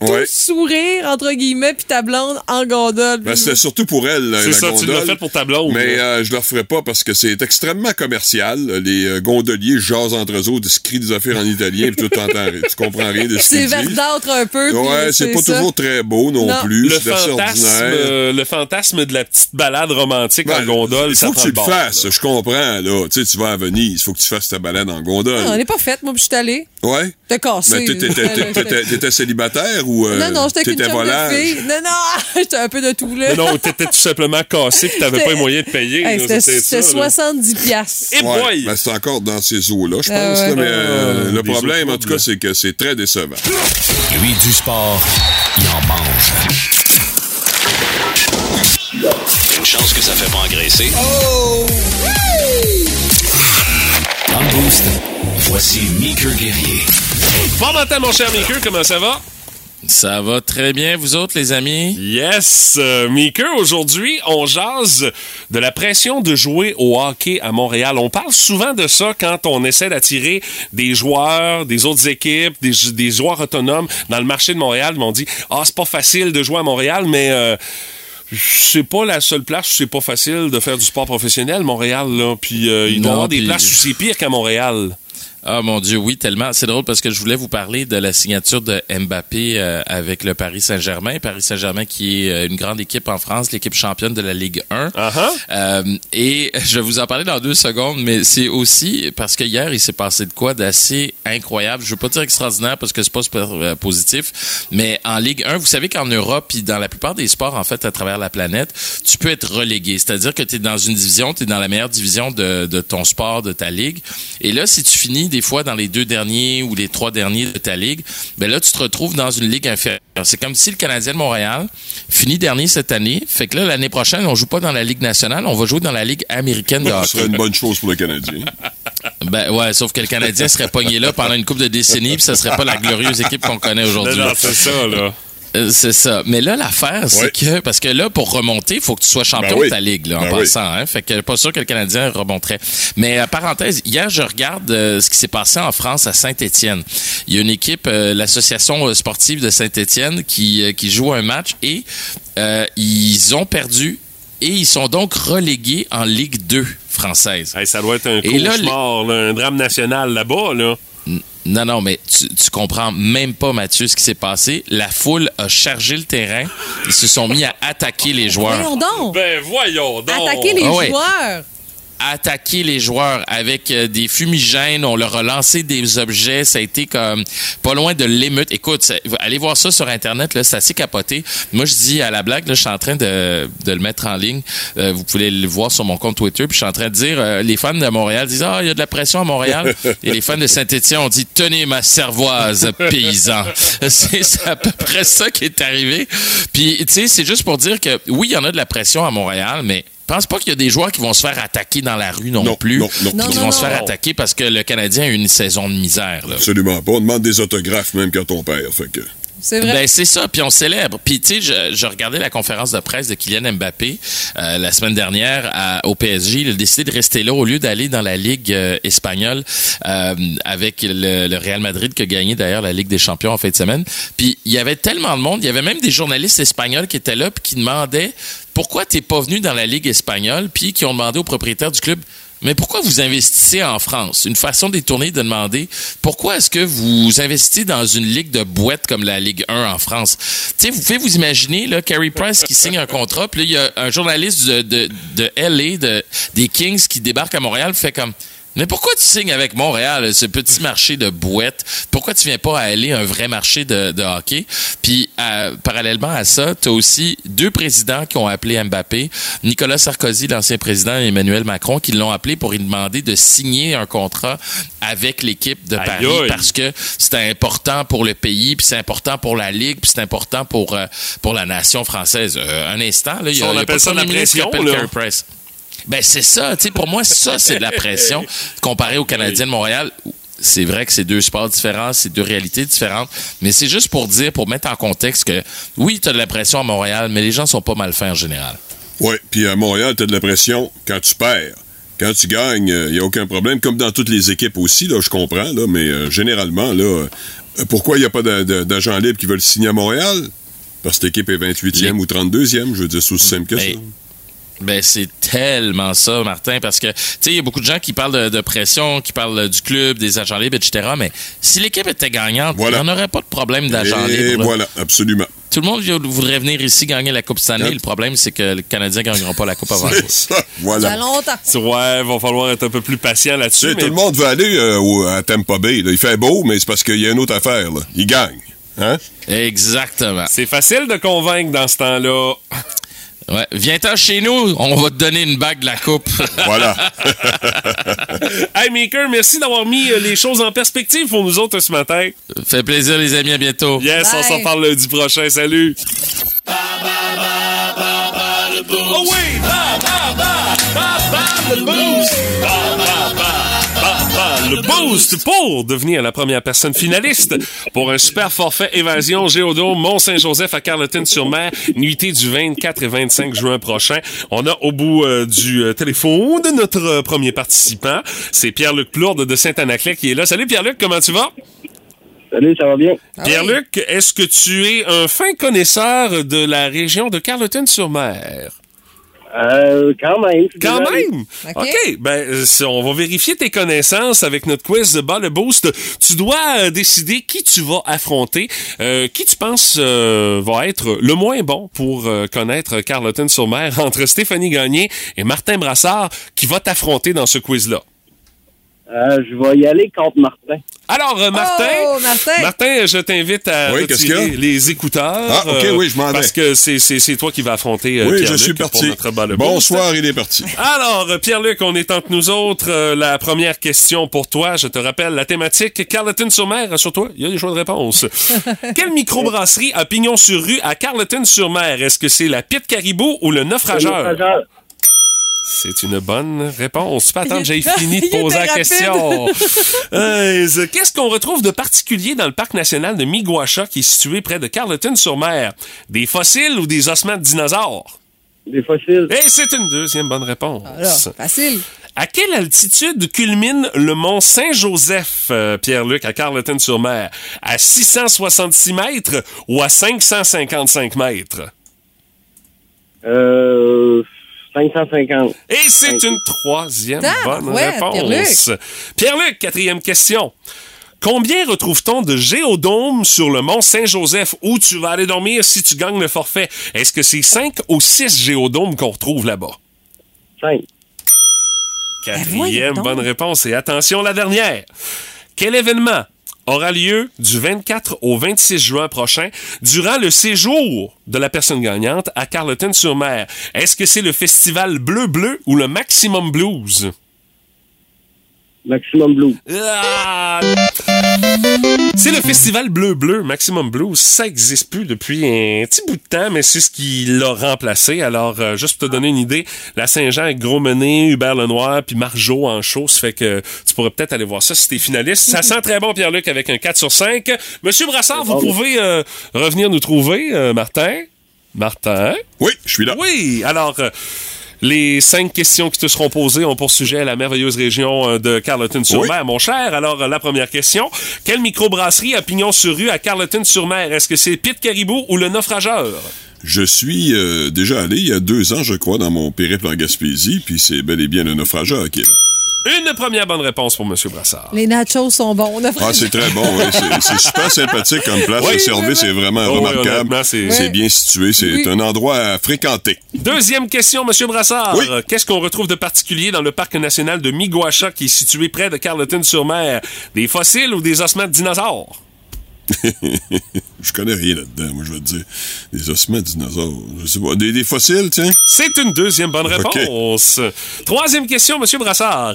Tout Ouais. sourire, entre guillemets, puis ta blonde en gondole. Ben, c'était surtout pour elle, C'est ça, tu l'as fait pour ta blonde. Mais euh, je le referai pas parce que c'est extrêmement commercial. Les euh, gondoliers jasent entre eux autres, se crient des affaires en italien, puis tu t'entends rien. Tu comprends rien de ce c'est qu'ils disent. verdâtre un peu. Ouais, c'est pas ça. toujours très beau non, Non. plus. le fantasme, ordinaire. euh, le fantasme de la petite balade romantique Ben, en gondole, il ça faut que tu le bord, fasses, là. je comprends, là. Tu sais, tu vas à Venise, il faut que tu fasses ta balade en gondole. Non, on n'est pas faite. Moi, puis je suis allée. Ouais? T'es cassé. Mais t'étais célibataire ou euh, Non, non, j'étais qu'une de volage? fille. Non, non, j'étais un peu de tout, là. Non, non, t'étais tout simplement cassé pis t'avais pas les moyens de payer. Hey, C'était c'était c'était ça, là. 70 piastres. Et Ouais, boy! ben, c'est encore dans ces eaux-là, je pense. Ah ouais. là, mais euh, Ah, le des problème, en tout cas, c'est que c'est très décevant. Lui, du sport, il en mange. Une chance que ça fait pas engraisser. Dans le boost, voici Meeker Guerrier. Bon matin, mon cher Mickey, comment ça va? Ça va très bien, vous autres, les amis? Yes! Euh, aujourd'hui, on jase de la pression de jouer au hockey à Montréal. On parle souvent de ça quand on essaie d'attirer des joueurs, des autres équipes, des, des joueurs autonomes dans le marché de Montréal. On dit, ah, c'est pas facile de jouer à Montréal, mais... euh, c'est pas la seule place où c'est pas facile de faire du sport professionnel, Montréal, là. Puis euh, il doit y avoir des places où c'est pire qu'à Montréal. Ah mon Dieu, oui, tellement. C'est drôle parce que je voulais vous parler de la signature de Mbappé euh, avec le Paris Saint-Germain. Paris Saint-Germain qui est euh, une grande équipe en France, l'équipe championne de la Ligue 1. Uh-huh. Euh, et je vais vous en parler dans deux secondes, mais c'est aussi parce que hier, il s'est passé de quoi d'assez incroyable. Je veux pas dire extraordinaire parce que c'est pas super euh, positif, mais en Ligue 1, vous savez qu'en Europe puis dans la plupart des sports, en fait, à travers la planète, tu peux être relégué. C'est-à-dire que tu es dans une division, tu es dans la meilleure division de, de ton sport, de ta ligue. Et là, si tu finis des fois dans les deux derniers ou les trois derniers de ta ligue, ben là, tu te retrouves dans une ligue inférieure. C'est comme si le Canadien de Montréal finit dernier cette année. Fait que là, l'année prochaine, on joue pas dans la Ligue nationale, on va jouer dans la Ligue américaine de Ce hockey. serait une bonne chose pour le Canadien. Ben ouais, sauf que le Canadien serait pogné là pendant une couple de décennies, puis ça serait pas la glorieuse équipe qu'on connaît aujourd'hui. C'est ça, là. Euh, C'est ça. Mais là, l'affaire, c'est Ouais. que, parce que là, pour remonter, il faut que tu sois champion Ben oui. de ta ligue, là, en Ben oui. passant. Hein? Fait que pas sûr que le Canadien remonterait. Mais euh, parenthèse, hier, je regarde euh, ce qui s'est passé en France à Saint-Étienne. Il y a une équipe, euh, l'association sportive de Saint-Étienne, qui, qui joue un match et ils ont perdu et ils sont donc relégués en Ligue 2 française. Hey, ça doit être un Et là, cauchemar, là, un drame national là-bas, là. Non, non, mais tu, tu comprends même pas, Mathieu, ce qui s'est passé. La foule a chargé le terrain. Ils se sont mis à attaquer les joueurs. Voyons donc. Ben voyons donc. Attaquer les Ah ouais. joueurs. Attaqué les joueurs avec euh, des fumigènes. On leur a lancé des objets. Ça a été comme pas loin de l'émeute. Écoute, ça- allez voir ça sur Internet. Là, c'est assez capoté. Moi, je dis à la blague, là, je suis en train de, de le mettre en ligne. Euh, vous pouvez le voir sur mon compte Twitter. Puis je suis en train de dire, euh, les fans de Montréal disent, ah, il y a de la pression à Montréal. Et les fans de Saint-Étienne ont dit, tenez ma cervoise, paysan. c'est c'est à peu près ça qui est arrivé. Puis, tu sais, c'est juste pour dire que oui, il y en a de la pression à Montréal, mais pense pas qu'il y a des joueurs qui vont se faire attaquer dans la rue non, plus. non, non. qui vont se faire attaquer parce que le Canadien a une saison de misère. Là. Absolument pas. On demande des autographes même quand on perd. Fait que... C'est. Ben c'est ça, puis on célèbre. Puis tu sais, je, je regardais la conférence de presse de Kylian Mbappé euh, la semaine dernière à- au PSG. Il a décidé de rester là au lieu d'aller dans la Ligue euh, espagnole euh, avec le, le Real Madrid qui a gagné d'ailleurs la Ligue des Champions en fin de semaine. Puis il y avait tellement de monde, il y avait même des journalistes espagnols qui étaient là puis qui demandaient pourquoi t'es pas venu dans la Ligue espagnole, puis qui ont demandé au propriétaire du club mais pourquoi vous investissez en France? Une façon détournée de demander pourquoi est-ce que vous investissez dans une ligue de boîtes comme la Ligue 1 en France? Tu sais, vous pouvez vous imaginer, là, Carey Price qui signe un contrat, puis il y a un journaliste de LA, de, des Kings, qui débarque à Montréal, fait comme, mais pourquoi tu signes avec Montréal, ce petit marché de boîtes? Pourquoi tu viens pas à aller un vrai marché de, de hockey? Puis, parallèlement à ça, tu as aussi deux présidents qui ont appelé Mbappé. Nicolas Sarkozy, l'ancien président, et Emmanuel Macron, qui l'ont appelé pour lui demander de signer un contrat avec l'équipe de Paris parce que c'est important pour le pays, puis c'est important pour la Ligue, puis c'est important pour, euh, pour la nation française. Euh, un instant, là, il y a, on y a appelle pas ça de la pression, là. Price. Ben c'est ça, tu sais pour moi ça c'est de la pression comparé aux Canadiens de Montréal. C'est vrai que c'est deux sports différents, c'est deux réalités différentes, mais c'est juste pour dire pour mettre en contexte que oui, tu as de la pression à Montréal, mais les gens sont pas mal faits en général. Oui, puis à Montréal, tu as de la pression quand tu perds. Quand tu gagnes, il n'y a aucun problème, comme dans toutes les équipes aussi, là, je comprends, là, mais euh, généralement, là, euh, pourquoi il n'y a pas d'a- d'a- d'agents libres qui veulent signer à Montréal? Parce que l'équipe est 28e ou 32e, je veux dire, c'est aussi simple que ça. Ben, c'est tellement ça, Martin, parce que, tu sais, il y a beaucoup de gens qui parlent de, de pression, qui parlent du club, des agents libres, etc. Mais si l'équipe était gagnante, il n'y en aurait pas de problème d'agents libres. là. voilà, absolument. Tout le monde voudrait venir ici gagner la Coupe Stanley. Le problème, c'est que les Canadiens ne gagneront pas la Coupe avant. C'est ça, voilà. longtemps. Ouais, va falloir être un peu plus patient là-dessus. mais- tout le monde veut aller euh, au- à Tampa Bay. là. Il fait beau, mais c'est parce qu'il y a une autre affaire. Là. Il gagne. Hein? Exactement. C'est facile de convaincre dans ce temps-là. Ouais. Viens-t'en chez nous, on va te donner une bague de la coupe. Voilà. hey, Maker, merci d'avoir mis euh, les choses en perspective pour nous autres ce matin. Fait plaisir, les amis. À bientôt. Yes, on s'en parle lundi prochain. Salut. Oh oui! Ba, ba, ba, ba, ba, le boost! Ba, ba, ba, ba, ba, le boost pour devenir la première personne finaliste pour un super forfait évasion Géodome Mont-Saint-Joseph à Carleton-sur-Mer, nuitée du 24 et 25 juin prochain. On a au bout euh, du euh, téléphone de notre euh, premier participant, c'est Pierre-Luc Plourde de Saint-Anaclet qui est là. Salut Pierre-Luc, comment tu vas? Salut, ça va bien? Pierre-Luc, est-ce que tu es un fin connaisseur de la région de Carleton-sur-Mer? Euh, quand même. Quand même? OK. Ben, euh, si on va vérifier tes connaissances avec notre quiz de bas le boost. Tu dois euh, décider qui tu vas affronter. Euh, qui tu penses euh, va être le moins bon pour euh, connaître Carleton-sur-Mer entre Stéphanie Gagné et Martin Brassard qui va t'affronter dans ce quiz-là? Euh, je vais y aller contre Martin. Alors, euh, Martin, Oh, Martin! je t'invite à Oui, retirer les écouteurs. Ah, OK, euh, oui, je m'en vais. Parce que c'est, c'est, c'est toi qui vas affronter euh, oui, je suis pour parti. notre bas le boost. Bonsoir, il est parti. Alors, euh, Pierre-Luc, on est entre nous autres. Euh, la première question pour toi, je te rappelle la thématique Carleton-sur-Mer. Rassure-toi, il y a des choix de réponse. Quelle microbrasserie a pignon sur rue à Carleton-sur-Mer? Est-ce que c'est la Pite Caribou ou le Naufrageur? Naufrageur. C'est une bonne réponse. Peux attendre, j'ai fini de poser la rapide. question. Euh, Qu'est-ce qu'on retrouve de particulier dans le parc national de Miguacha qui est situé près de Carleton-sur-Mer? Des fossiles ou des ossements de dinosaures? Des fossiles. Et c'est une deuxième bonne réponse. Alors, facile. À quelle altitude culmine le mont Saint-Joseph, euh, Pierre-Luc, à Carleton-sur-Mer? À 666 mètres ou à 555 mètres? Euh, 550. Et c'est une troisième Ah, bonne ouais, réponse. Pierre-Luc. Pierre-Luc, quatrième question. Combien retrouve-t-on de géodomes sur le mont Saint-Joseph? Où tu vas aller dormir si tu gagnes le forfait? Est-ce que c'est cinq ou six géodomes qu'on retrouve là-bas? 5. Quatrième donc. bonne réponse. Et attention, la dernière. Quel événement aura lieu du 24 au 26 juin prochain durant le séjour de la personne gagnante à Carleton-sur-Mer? Est-ce que c'est le festival Bleu Bleu ou le Maximum Blues? Maximum Blue. Ah! C'est le festival Bleu Bleu, Maximum Blues. Ça existe plus depuis un petit bout de temps, mais c'est ce qui l'a remplacé. Alors, euh, juste pour te donner une idée, la Saint-Jean avec Gros Menet, Hubert Lenoir, puis Marjo en show, ça fait que tu pourrais peut-être aller voir ça si t'es finaliste. Ça sent très bon, Pierre-Luc, avec un 4 sur 5. Monsieur Brassard, vous pouvez euh, revenir nous trouver, euh, Martin? Martin? Oui, je suis là. Oui, alors... les cinq questions qui te seront posées ont pour sujet la merveilleuse région euh, de Carleton-sur-Mer, mon cher. Alors, euh, la première question. Quelle microbrasserie a pignon sur rue à Carleton-sur-Mer? Est-ce que c'est Pete Caribou ou le Naufrageur? Je suis euh, déjà allé il y a deux ans, je crois, dans mon périple en Gaspésie, puis c'est bel et bien le naufrageur qui est là. Une première bonne réponse pour M. Brassard. Les nachos sont bons. On a Ah, c'est très bon, oui. C'est- C'est super sympathique comme place. Oui, le service est vraiment Oh, remarquable. c'est- bien situé. C'est Oui. un endroit à fréquenter. Deuxième question, M. Brassard. Qu'est-ce qu'on retrouve de particulier dans le parc national de Miguacha qui est situé près de Carleton-sur-Mer? Des fossiles ou des ossements de dinosaures? je connais rien là-dedans, moi, je vais te dire. Des ossements de dinosaures. Je sais pas. Des, des fossiles, tiens. C'est une deuxième bonne réponse. Troisième question, Monsieur Brassard.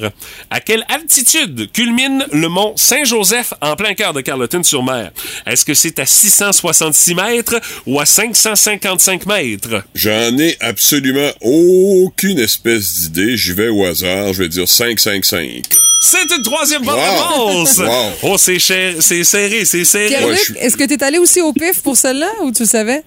À quelle altitude culmine le mont Saint-Joseph en plein cœur de Carleton-sur-Mer? Est-ce que c'est à 666 mètres ou à 555 mètres? J'en ai absolument aucune espèce d'idée. J'y vais au hasard. Je vais dire 5-5-5. C'est une troisième bonne Wow. réponse! Wow. Oh, c'est cher- c'est serré, c'est serré. Pierre-Luc, est-ce que tu es allé aussi au pif pour celle-là ou tu le savais?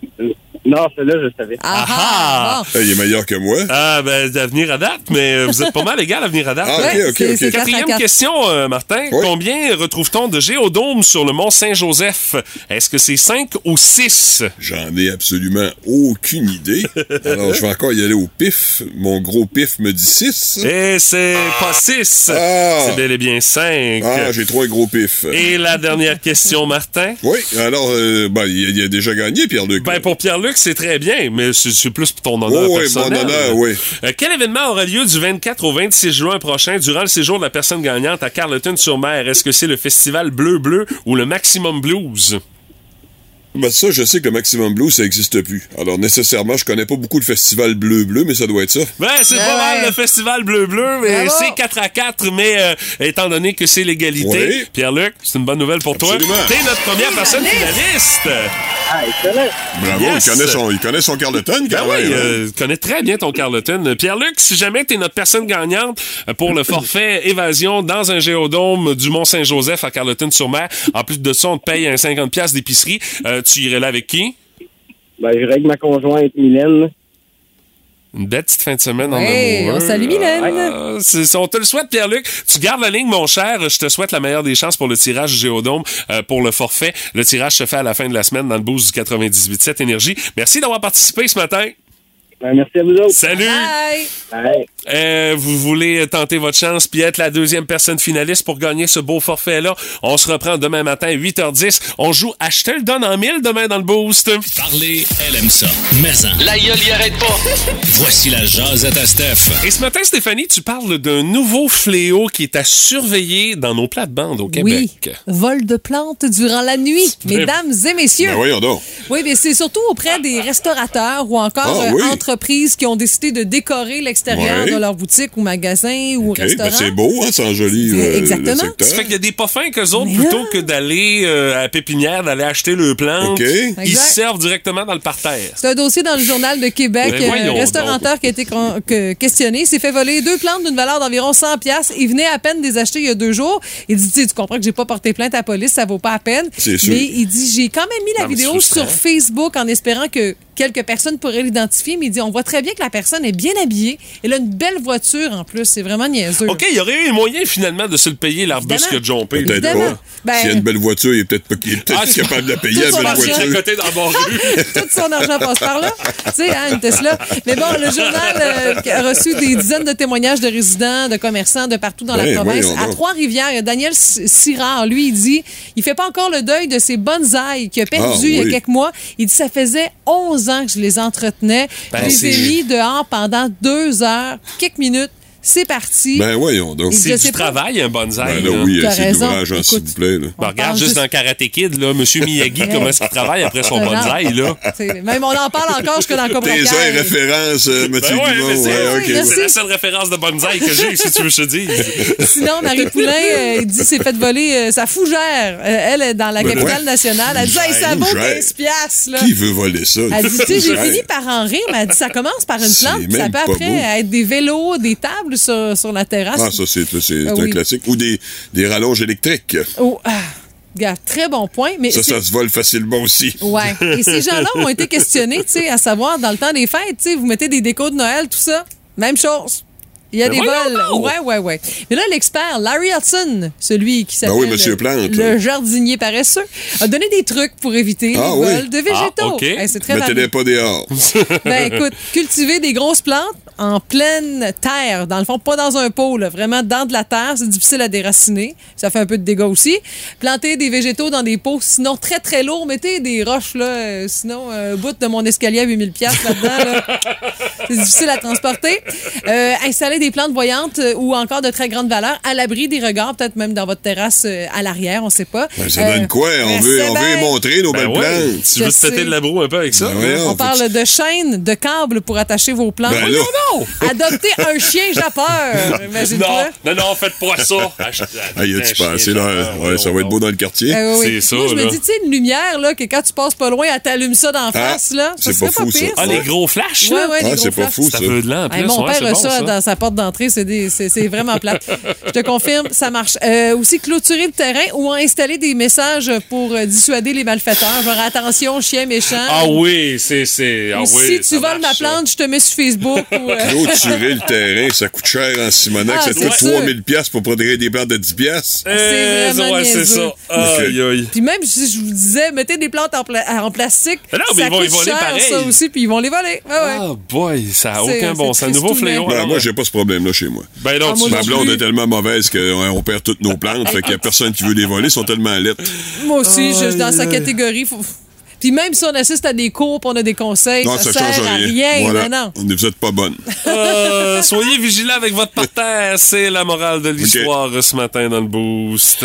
Non, celle-là, je savais. Ah, Ah! bon. Il est meilleur que moi. Ah, ben, d'avenir à date, mais euh, vous êtes pas mal égal à venir à date. Ah, ok, Ouais, ok, ok. Quatrième question, euh, Martin. Combien retrouve-t-on de géodomes sur le mont Saint-Joseph? Est-ce que c'est 5 ou 6? J'en ai absolument aucune idée. Alors, je vais encore y aller au pif. Mon gros pif me dit 6. Et c'est pas 6. Ah. C'est bel et bien 5. Ah, j'ai trois gros pifs. Et la dernière question, Martin? Oui, alors, euh, ben, il, a- il a déjà gagné, Pierre-Luc. Ben, pour Pierre-Luc, c'est très bien, mais c'est plus pour ton honneur Oh, oui, personnel. mon honneur, oui. Euh, quel événement aura lieu du 24 au 26 juin prochain durant le séjour de la personne gagnante à Carleton-sur-Mer? Est-ce que c'est le festival Bleu Bleu ou le Maximum Blues? Ben, ça, je sais que le Maximum Blue, ça existe plus. Alors, nécessairement, je connais pas beaucoup le festival bleu-bleu, mais ça doit être ça. Ben, c'est Ouais. pas mal le festival Bleu Bleu, mais c'est 4 à 4, mais euh, étant donné que c'est l'égalité, Oui. Pierre-Luc, c'est une bonne nouvelle pour Absolument. toi. T'es notre première personne finaliste. Ah, excellent. Bravo, Yes. il, connaît son, il connaît son Carleton, Ben quand oui, même. hein. euh, tu connais très bien ton Carleton. Pierre-Luc, si jamais t'es notre personne gagnante euh, pour le forfait évasion dans un géodôme du Mont-Saint-Joseph à Carleton-sur-Mer, en plus de ça, on te paye un 50$ piastres d'épicerie, euh, tu irais là avec qui? Ben, je règle ma conjointe Mylène. Une belle petite fin de semaine en Hey, amoureux. on salue Mylène. Ah, on te le souhaite, Pierre-Luc. Tu gardes la ligne, mon cher. Je te souhaite la meilleure des chances pour le tirage du Géodôme euh, pour le forfait. Le tirage se fait à la fin de la semaine dans le boost du 98.7 Énergie. Merci d'avoir participé ce matin. Ben, merci à vous autres. Salut! Bye. Bye. Euh, vous voulez tenter votre chance puis être la deuxième personne finaliste pour gagner ce beau forfait-là? On se reprend demain matin, 8h10. On joue te le donne en mille demain dans le boost. Parler, elle aime ça. Mais en. La gueule y arrête pas. Voici la jasette à Steph. Et ce matin, Stéphanie, tu parles d'un nouveau fléau qui est à surveiller dans nos plates-bandes au Oui, Québec. vol de plantes durant la nuit, mesdames et messieurs. Ben voyons donc. Oui, mais c'est surtout auprès des restaurateurs ou encore Ah, euh, oui. entreprises qui ont décidé de décorer l'extérieur Ouais. de leur boutique ou magasin ou OK, restaurant. ben c'est beau, hein, ça enjolive euh, le Exactement. secteur. Ça fait qu'il y a des pas fins qu'eux autres, Mais plutôt là- que d'aller euh, à la pépinière, d'aller acheter le plantes, OK. ils servent directement dans le parterre. C'est un dossier dans le journal de Québec. Ben voyons un restaurateur qui a été que- questionné s'est fait voler deux plantes d'une valeur d'environ 100 pièces. Il venait à peine de les acheter il y a deux jours. Il dit, tu sais, tu comprends que j'ai pas porté plainte à la police, ça vaut pas la peine. C'est sûr. Mais il dit, j'ai quand même mis la Non, vidéo c'est sur Facebook en espérant que quelques personnes pourraient l'identifier. Mais il dit, on voit très bien que la personne est bien habillée. Elle a une belle voiture en plus. C'est vraiment niaiseux. OK, il y aurait eu moyen finalement de se le payer l'arbus qui a jumpé. Peut-être pas. Ben- S'il y a une belle voiture, il est peut-être pas- il est peut-être Ah, capable de la payer Tout la son belle voiture. côté dans tout son argent passe par là. Tu sais, hein, une Tesla. Mais bon, le journal euh, a reçu des dizaines de témoignages de résidents, de commerçants de partout dans la Ouais, province. À. Trois-Rivières, il y a Daniel Sirard. Lui, il dit il fait pas encore le deuil de ses bonsaïs qu'il a perdu Ah, il y a quelques mois. Il dit ça faisait 11 ans que je les entretenais. Ben, je les ai mis dehors pendant deux heures, quelques minutes. C'est parti. Ben voyons donc. C'est du travail, un bonsaï. Ben là, là. oui, c'est l'ouvrage, hein, s'il vous plaît. là. Ben, regarde juste juste- dans Karate Kid, là, Monsieur Miyagi, comment est-ce qu'il travaille après son bonsaï, là? Même on en parle encore jusque dans Cobra Kai. airs références, euh, Mathieu Ben ouais, mais c'est ouais, la seule référence de bonsaï que j'ai, si tu veux je te dise. Sinon, Marie Poulain euh, dit s'est fait voler euh, sa fougère. Euh, elle est dans la Ben capitale ouais. nationale. Elle dit hey, ça vaut Fougère. 15 piastres. là. Qui veut voler ça? Elle dit, tu sais, j'ai fini par en rire, mais elle dit, ça commence par une plante, puis ça peut après être des vélos, des tables sur, sur la terrasse. Ah, ça, c'est Ah un oui. classique. Ou des, des rallonges électriques. Oh, ah, regarde, très bon point. Mais Ça, ça se vole facilement aussi. Ouais. Et ces gens-là ont été questionnés, tu sais, à savoir, dans le temps des fêtes, tu sais, vous mettez des décos de Noël, tout ça. Même chose. Il y a Mais des vols. donc! Ouais, ouais, ouais. Mais là, l'expert, Larry Hudson, celui qui s'appelle Ben oui, Plante, le là. jardinier paresseux, a donné des trucs pour éviter Ah les oui. vols de végétaux. Ah, OK. Hey, c'est très Mettez-les pas dehors. Ben écoute, cultiver des grosses plantes en pleine terre, dans le fond, pas dans un pot, là, vraiment dans de la terre, c'est difficile à déraciner. Ça fait un peu de dégâts aussi. Planter des végétaux dans des pots, sinon très très lourds, mettez des roches là, euh, sinon un bout de mon escalier à 8000 pièces là-dedans. là. C'est difficile à transporter. Euh, installer des plantes voyantes euh, ou encore de très grande valeur à l'abri des regards, peut-être même dans votre terrasse euh, à l'arrière, on sait pas. Ben, ça Euh, donne quoi? On ben, veut, on veut montrer nos Ben belles ouais, plantes. tu Je veux te péter le labro un peu avec ça? Ben voyons, On parle de chaînes, de câbles pour attacher vos plantes. Ben là. Non! Adopter un chien japeur. Imagine-toi. Non, non, non, faites pas ça. Ah, y a-tu chien, là? Ouais, ça va être beau dans le quartier. Euh, oui. C'est ça, Moi, je me dis, tu sais, une lumière, là, que quand tu passes pas loin, elle t'allume ça d'en face, là. c'est pas fou, ça. pire, Ah, les gros flashs, Ouais, là? ouais, les Ah, c'est pas fou, Ça ça. veut de mon père a ça, dans sa porte d'entrée, c'est vraiment plat. Je te confirme, ça marche. Euh, aussi, clôturer le terrain ou installer des messages pour euh, dissuader les malfaiteurs, genre attention, chien méchant. Ah oui, c'est... c'est ah Ou oui, si tu voles ma plante, je te mets sur Facebook. ou, euh, Clôturer le terrain, ça coûte cher en Simonac. Ah, ça coûte sûr. 3000 pièces pour protéger des plantes de 10 pièces. Eh, C'est vraiment ouais, c'est ça. Aïe, aïe. Puis même si je vous disais, mettez des plantes en, pla- en plastique, Mais non, mais ça ils vont les coûte voler cher, pareil. ça aussi, puis ils vont les voler. Ouais. Ah boy, ça a C'est- aucun bon c'est sens. Nouveau fléau. Ben, moi, j'ai pas ce problème-là chez moi. Ben non, Ah, tu moi Ma blonde est tellement mauvaise qu'on perd toutes nos plantes. fait qu'il y a personne qui veut les voler. Ils sont tellement lettres. Moi aussi, je suis dans sa catégorie. faut- Puis même si on assiste à des cours, puis on a des conseils, Non, ça, ça sert change à rien. rien. Voilà. Non, non. On- Vous êtes pas bonne. Euh, soyez vigilants avec votre parterre. C'est la morale de l'histoire ce matin dans le boost.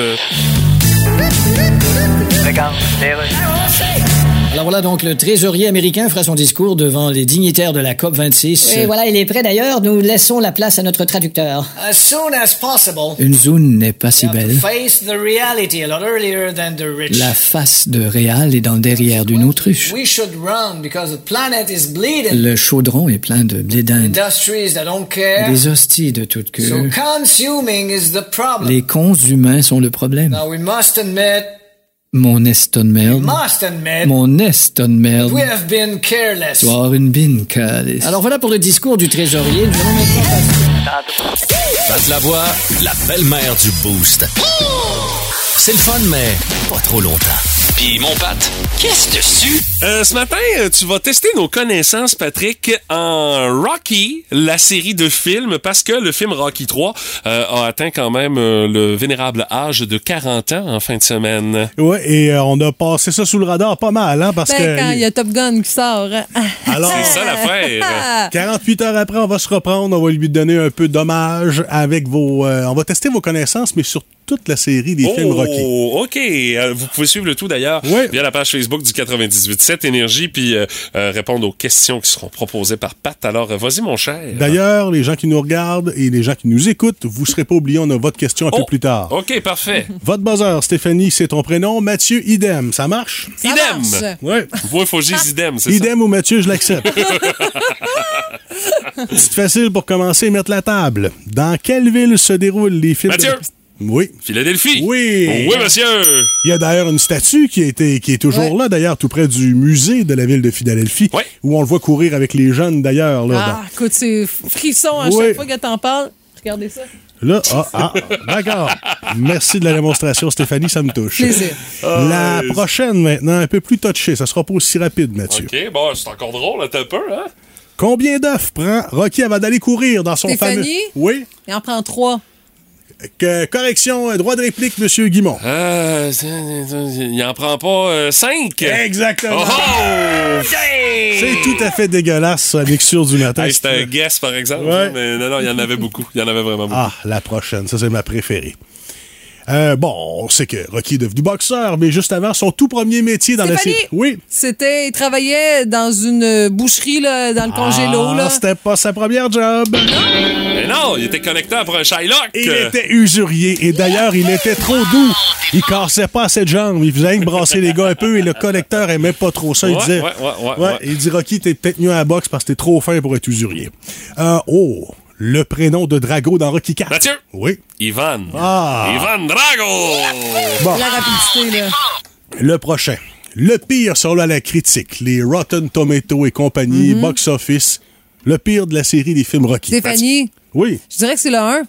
Alors voilà donc le trésorier américain fera son discours devant les dignitaires de la COP 26. Et voilà, il est prêt d'ailleurs. Nous laissons la place à notre traducteur. As soon as possible. Une zone n'est pas si belle. Face the reality a lot earlier than the rich. La face de Réal est dans le derrière d'une autruche. We should run because the planet is bleeding. Le chaudron est plein de blé d'Inde. Des hosties de toute So queue. consuming is the problem. Les cons humains sont le problème. Now we must admit, Mon eston admit, Mon eston merde. we have been careless. Tu vas avoir une bine, calice. Alors voilà pour le discours du trésorier. Nous allons maintenant Passe la voix, la belle-mère du Boost. C'est le fun, mais pas trop longtemps. Puis mon Pat, qu'est-ce dessus? Euh, ce matin, euh, tu vas tester nos connaissances, Patrick, en Rocky, la série de films, parce que le film Rocky 3 euh, a atteint quand même euh, le vénérable âge de 40 ans en fin de semaine. Ouais, et euh, on a passé ça sous le radar pas mal, hein, parce Ben, que. quand il y a Top Gun qui sort. hein. Alors, C'est ça l'affaire. 48 heures après, on va se reprendre, on va lui donner un peu d'hommage avec vos. euh, on va tester vos connaissances, mais sur toute la série des films Rocky. Oh, OK. Euh, vous pouvez suivre le tout d'ailleurs Ouais. via la page Facebook du 98.7 Énergie, puis euh, euh, répondre aux questions qui seront proposées par Pat. Alors, vas-y, mon cher. D'ailleurs, les gens qui nous regardent et les gens qui nous écoutent, vous serez pas oubliés, on a votre question un peu Oh. plus tard. OK, parfait. Votre buzzer, Stéphanie, c'est ton prénom. Mathieu, idem. Ça marche? Ça Idem. marche. Ouais. Moi, il faut que je dise idem, c'est ça? Idem ou Mathieu, je l'accepte. C'est facile pour commencer, mettre la table. Dans quelle ville se déroulent les films Mathieu. de... Oui. Philadelphie. Oui. Oui, monsieur. Il y a d'ailleurs une statue qui, a été, qui est toujours Ouais. là, d'ailleurs, tout près du musée de la ville de Philadelphie, Ouais. où on le voit courir avec les jeunes, d'ailleurs. Ah, écoute, c'est frisson à Oui. chaque fois que t'en parles. Regardez ça. Là, ah, ah, d'accord. Merci de la démonstration, Stéphanie, ça me touche. Plaisir. La prochaine, maintenant, un peu plus touchée. Ça sera pas aussi rapide, Mathieu. OK, bon, c'est encore drôle, un peu, hein? Combien d'œufs prend Rocky avant d'aller courir dans son Stéphanie? fameux... Oui? Il en prend trois. Que- correction, euh, droit de réplique, Monsieur Guimont. Euh, il en prend pas 5. Exactement. Oh, oh! C'est tout à fait dégueulasse, la mixture du matin. Hey, C'était un guess, par exemple. Ouais. Mais non, non, il y en avait beaucoup. Il y en avait vraiment beaucoup. Ah, la prochaine, ça c'est ma préférée. Euh, bon, on sait que Rocky est devenu boxeur, mais juste avant, son tout premier métier dans Stéphanie, la série. Oui. C'était, il travaillait dans une boucherie là, dans le congélo Ah, là. c'était pas sa première job. Mais non, il était connecteur pour un Shylock. Il était usurier et d'ailleurs, il était trop doux. Il cassait pas assez de jambes. Il faisait rien que brasser les gars un peu et le collecteur aimait pas trop ça. Il Ouais, disait. ouais, ouais, ouais, ouais. Il dit Rocky, t'es peut-être mieux à la boxe parce que t'es trop fin pour être usurier. Euh, oh, le prénom de Drago dans Rocky 4. Mathieu? Oui. Ivan. Ah. Ivan Drago. Bon. La rapidité là. Le prochain. Le pire selon la critique. Les Rotten Tomatoes et compagnie, Mhm. box office. Le pire de la série des films Rocky. Stéphanie, Oui. je dirais que c'est le 1.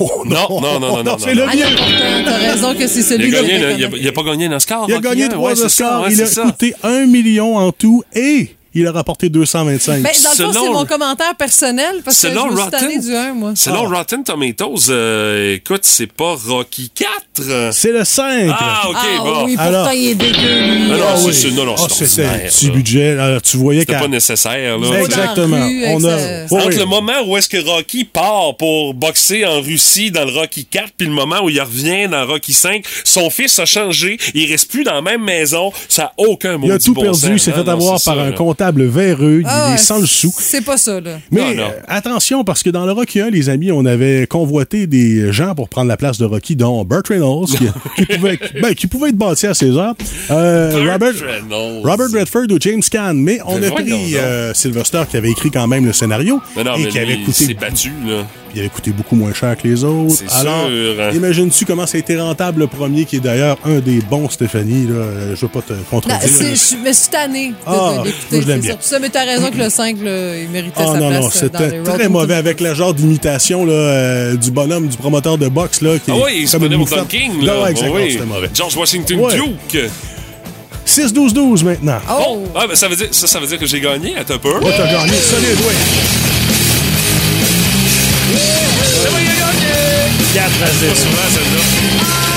Oh Non, non, non, non, non. c'est non, le non. Ah, mien. t'as raison que c'est le- je il, a, connais. il a pas gagné un Oscar. Il a gagné hein? trois c'est Oscars. il a c'est ça. coûté un million en tout et il a rapporté 225. Ben, dans le fond, Selon- c'est mon commentaire personnel parce que je me suis Rotten, du 1, moi. selon Ah. Rotten Tomatoes, euh, écoute, c'est pas Rocky 4. C'est le 5. Ah, ok, ah bon. oui, pourtant Alors- il est dégueu. Ah non, c'est- oui. c'est- non, non, Ah, c'est c'était un petit budget. Alors, tu voyais C'était pas nécessaire. Là, exactement. Rue, On a... Oui, Entre oui. le moment où est-ce que Rocky part pour boxer en Russie dans le Rocky 4 puis le moment où il revient dans Rocky 5, son fils a changé, il reste plus dans la même maison, ça a aucun mot Il a tout perdu, il s'est fait avoir par un comptable véreux, il Ah, est sans le sou. C'est pas ça, là. Mais Non, non. euh, attention, parce que dans le Rocky 1, les amis, on avait convoité des gens pour prendre la place de Rocky, dont Burt Reynolds, qui, qui pouvait, ben, qui pouvait être bâti à ses heures, euh, Robert, Reynolds. Robert Redford ou James Caan. Mais on Mais a pris euh, Sylvester, qui avait écrit quand même le scénario, Mais non, et mais qui avait lui, il s'est coûté battu, là. Il avait coûté beaucoup moins cher que les autres. C'est Alors, sûr. imagine-tu comment ça a été rentable le premier, qui est d'ailleurs un des bons, Stéphanie. Là? Euh, Je veux pas te Non, contredire. c'est- je me suis tanné de, Ah, je l'aime c'est bien. ça, mais t'as raison que le 5, là, il méritait Ah sa non, place. non, euh, c'était dans très mauvais avec le genre d'imitation là, euh, du bonhomme, du promoteur de boxe. Là, qui Ah oui, il se prenait pour. King, Non, là. ouais, exactement, Oui. c'était mauvais. George Washington Ouais. Duke. 6-12-12 maintenant. Oh! Ah, ben ça veut dire, ça, ça veut dire que j'ai gagné. Un peu. Oh, t'as gagné, solide, oui. C'est moi qui ai gagné! 4 à 0. Pas souvent, celle-là.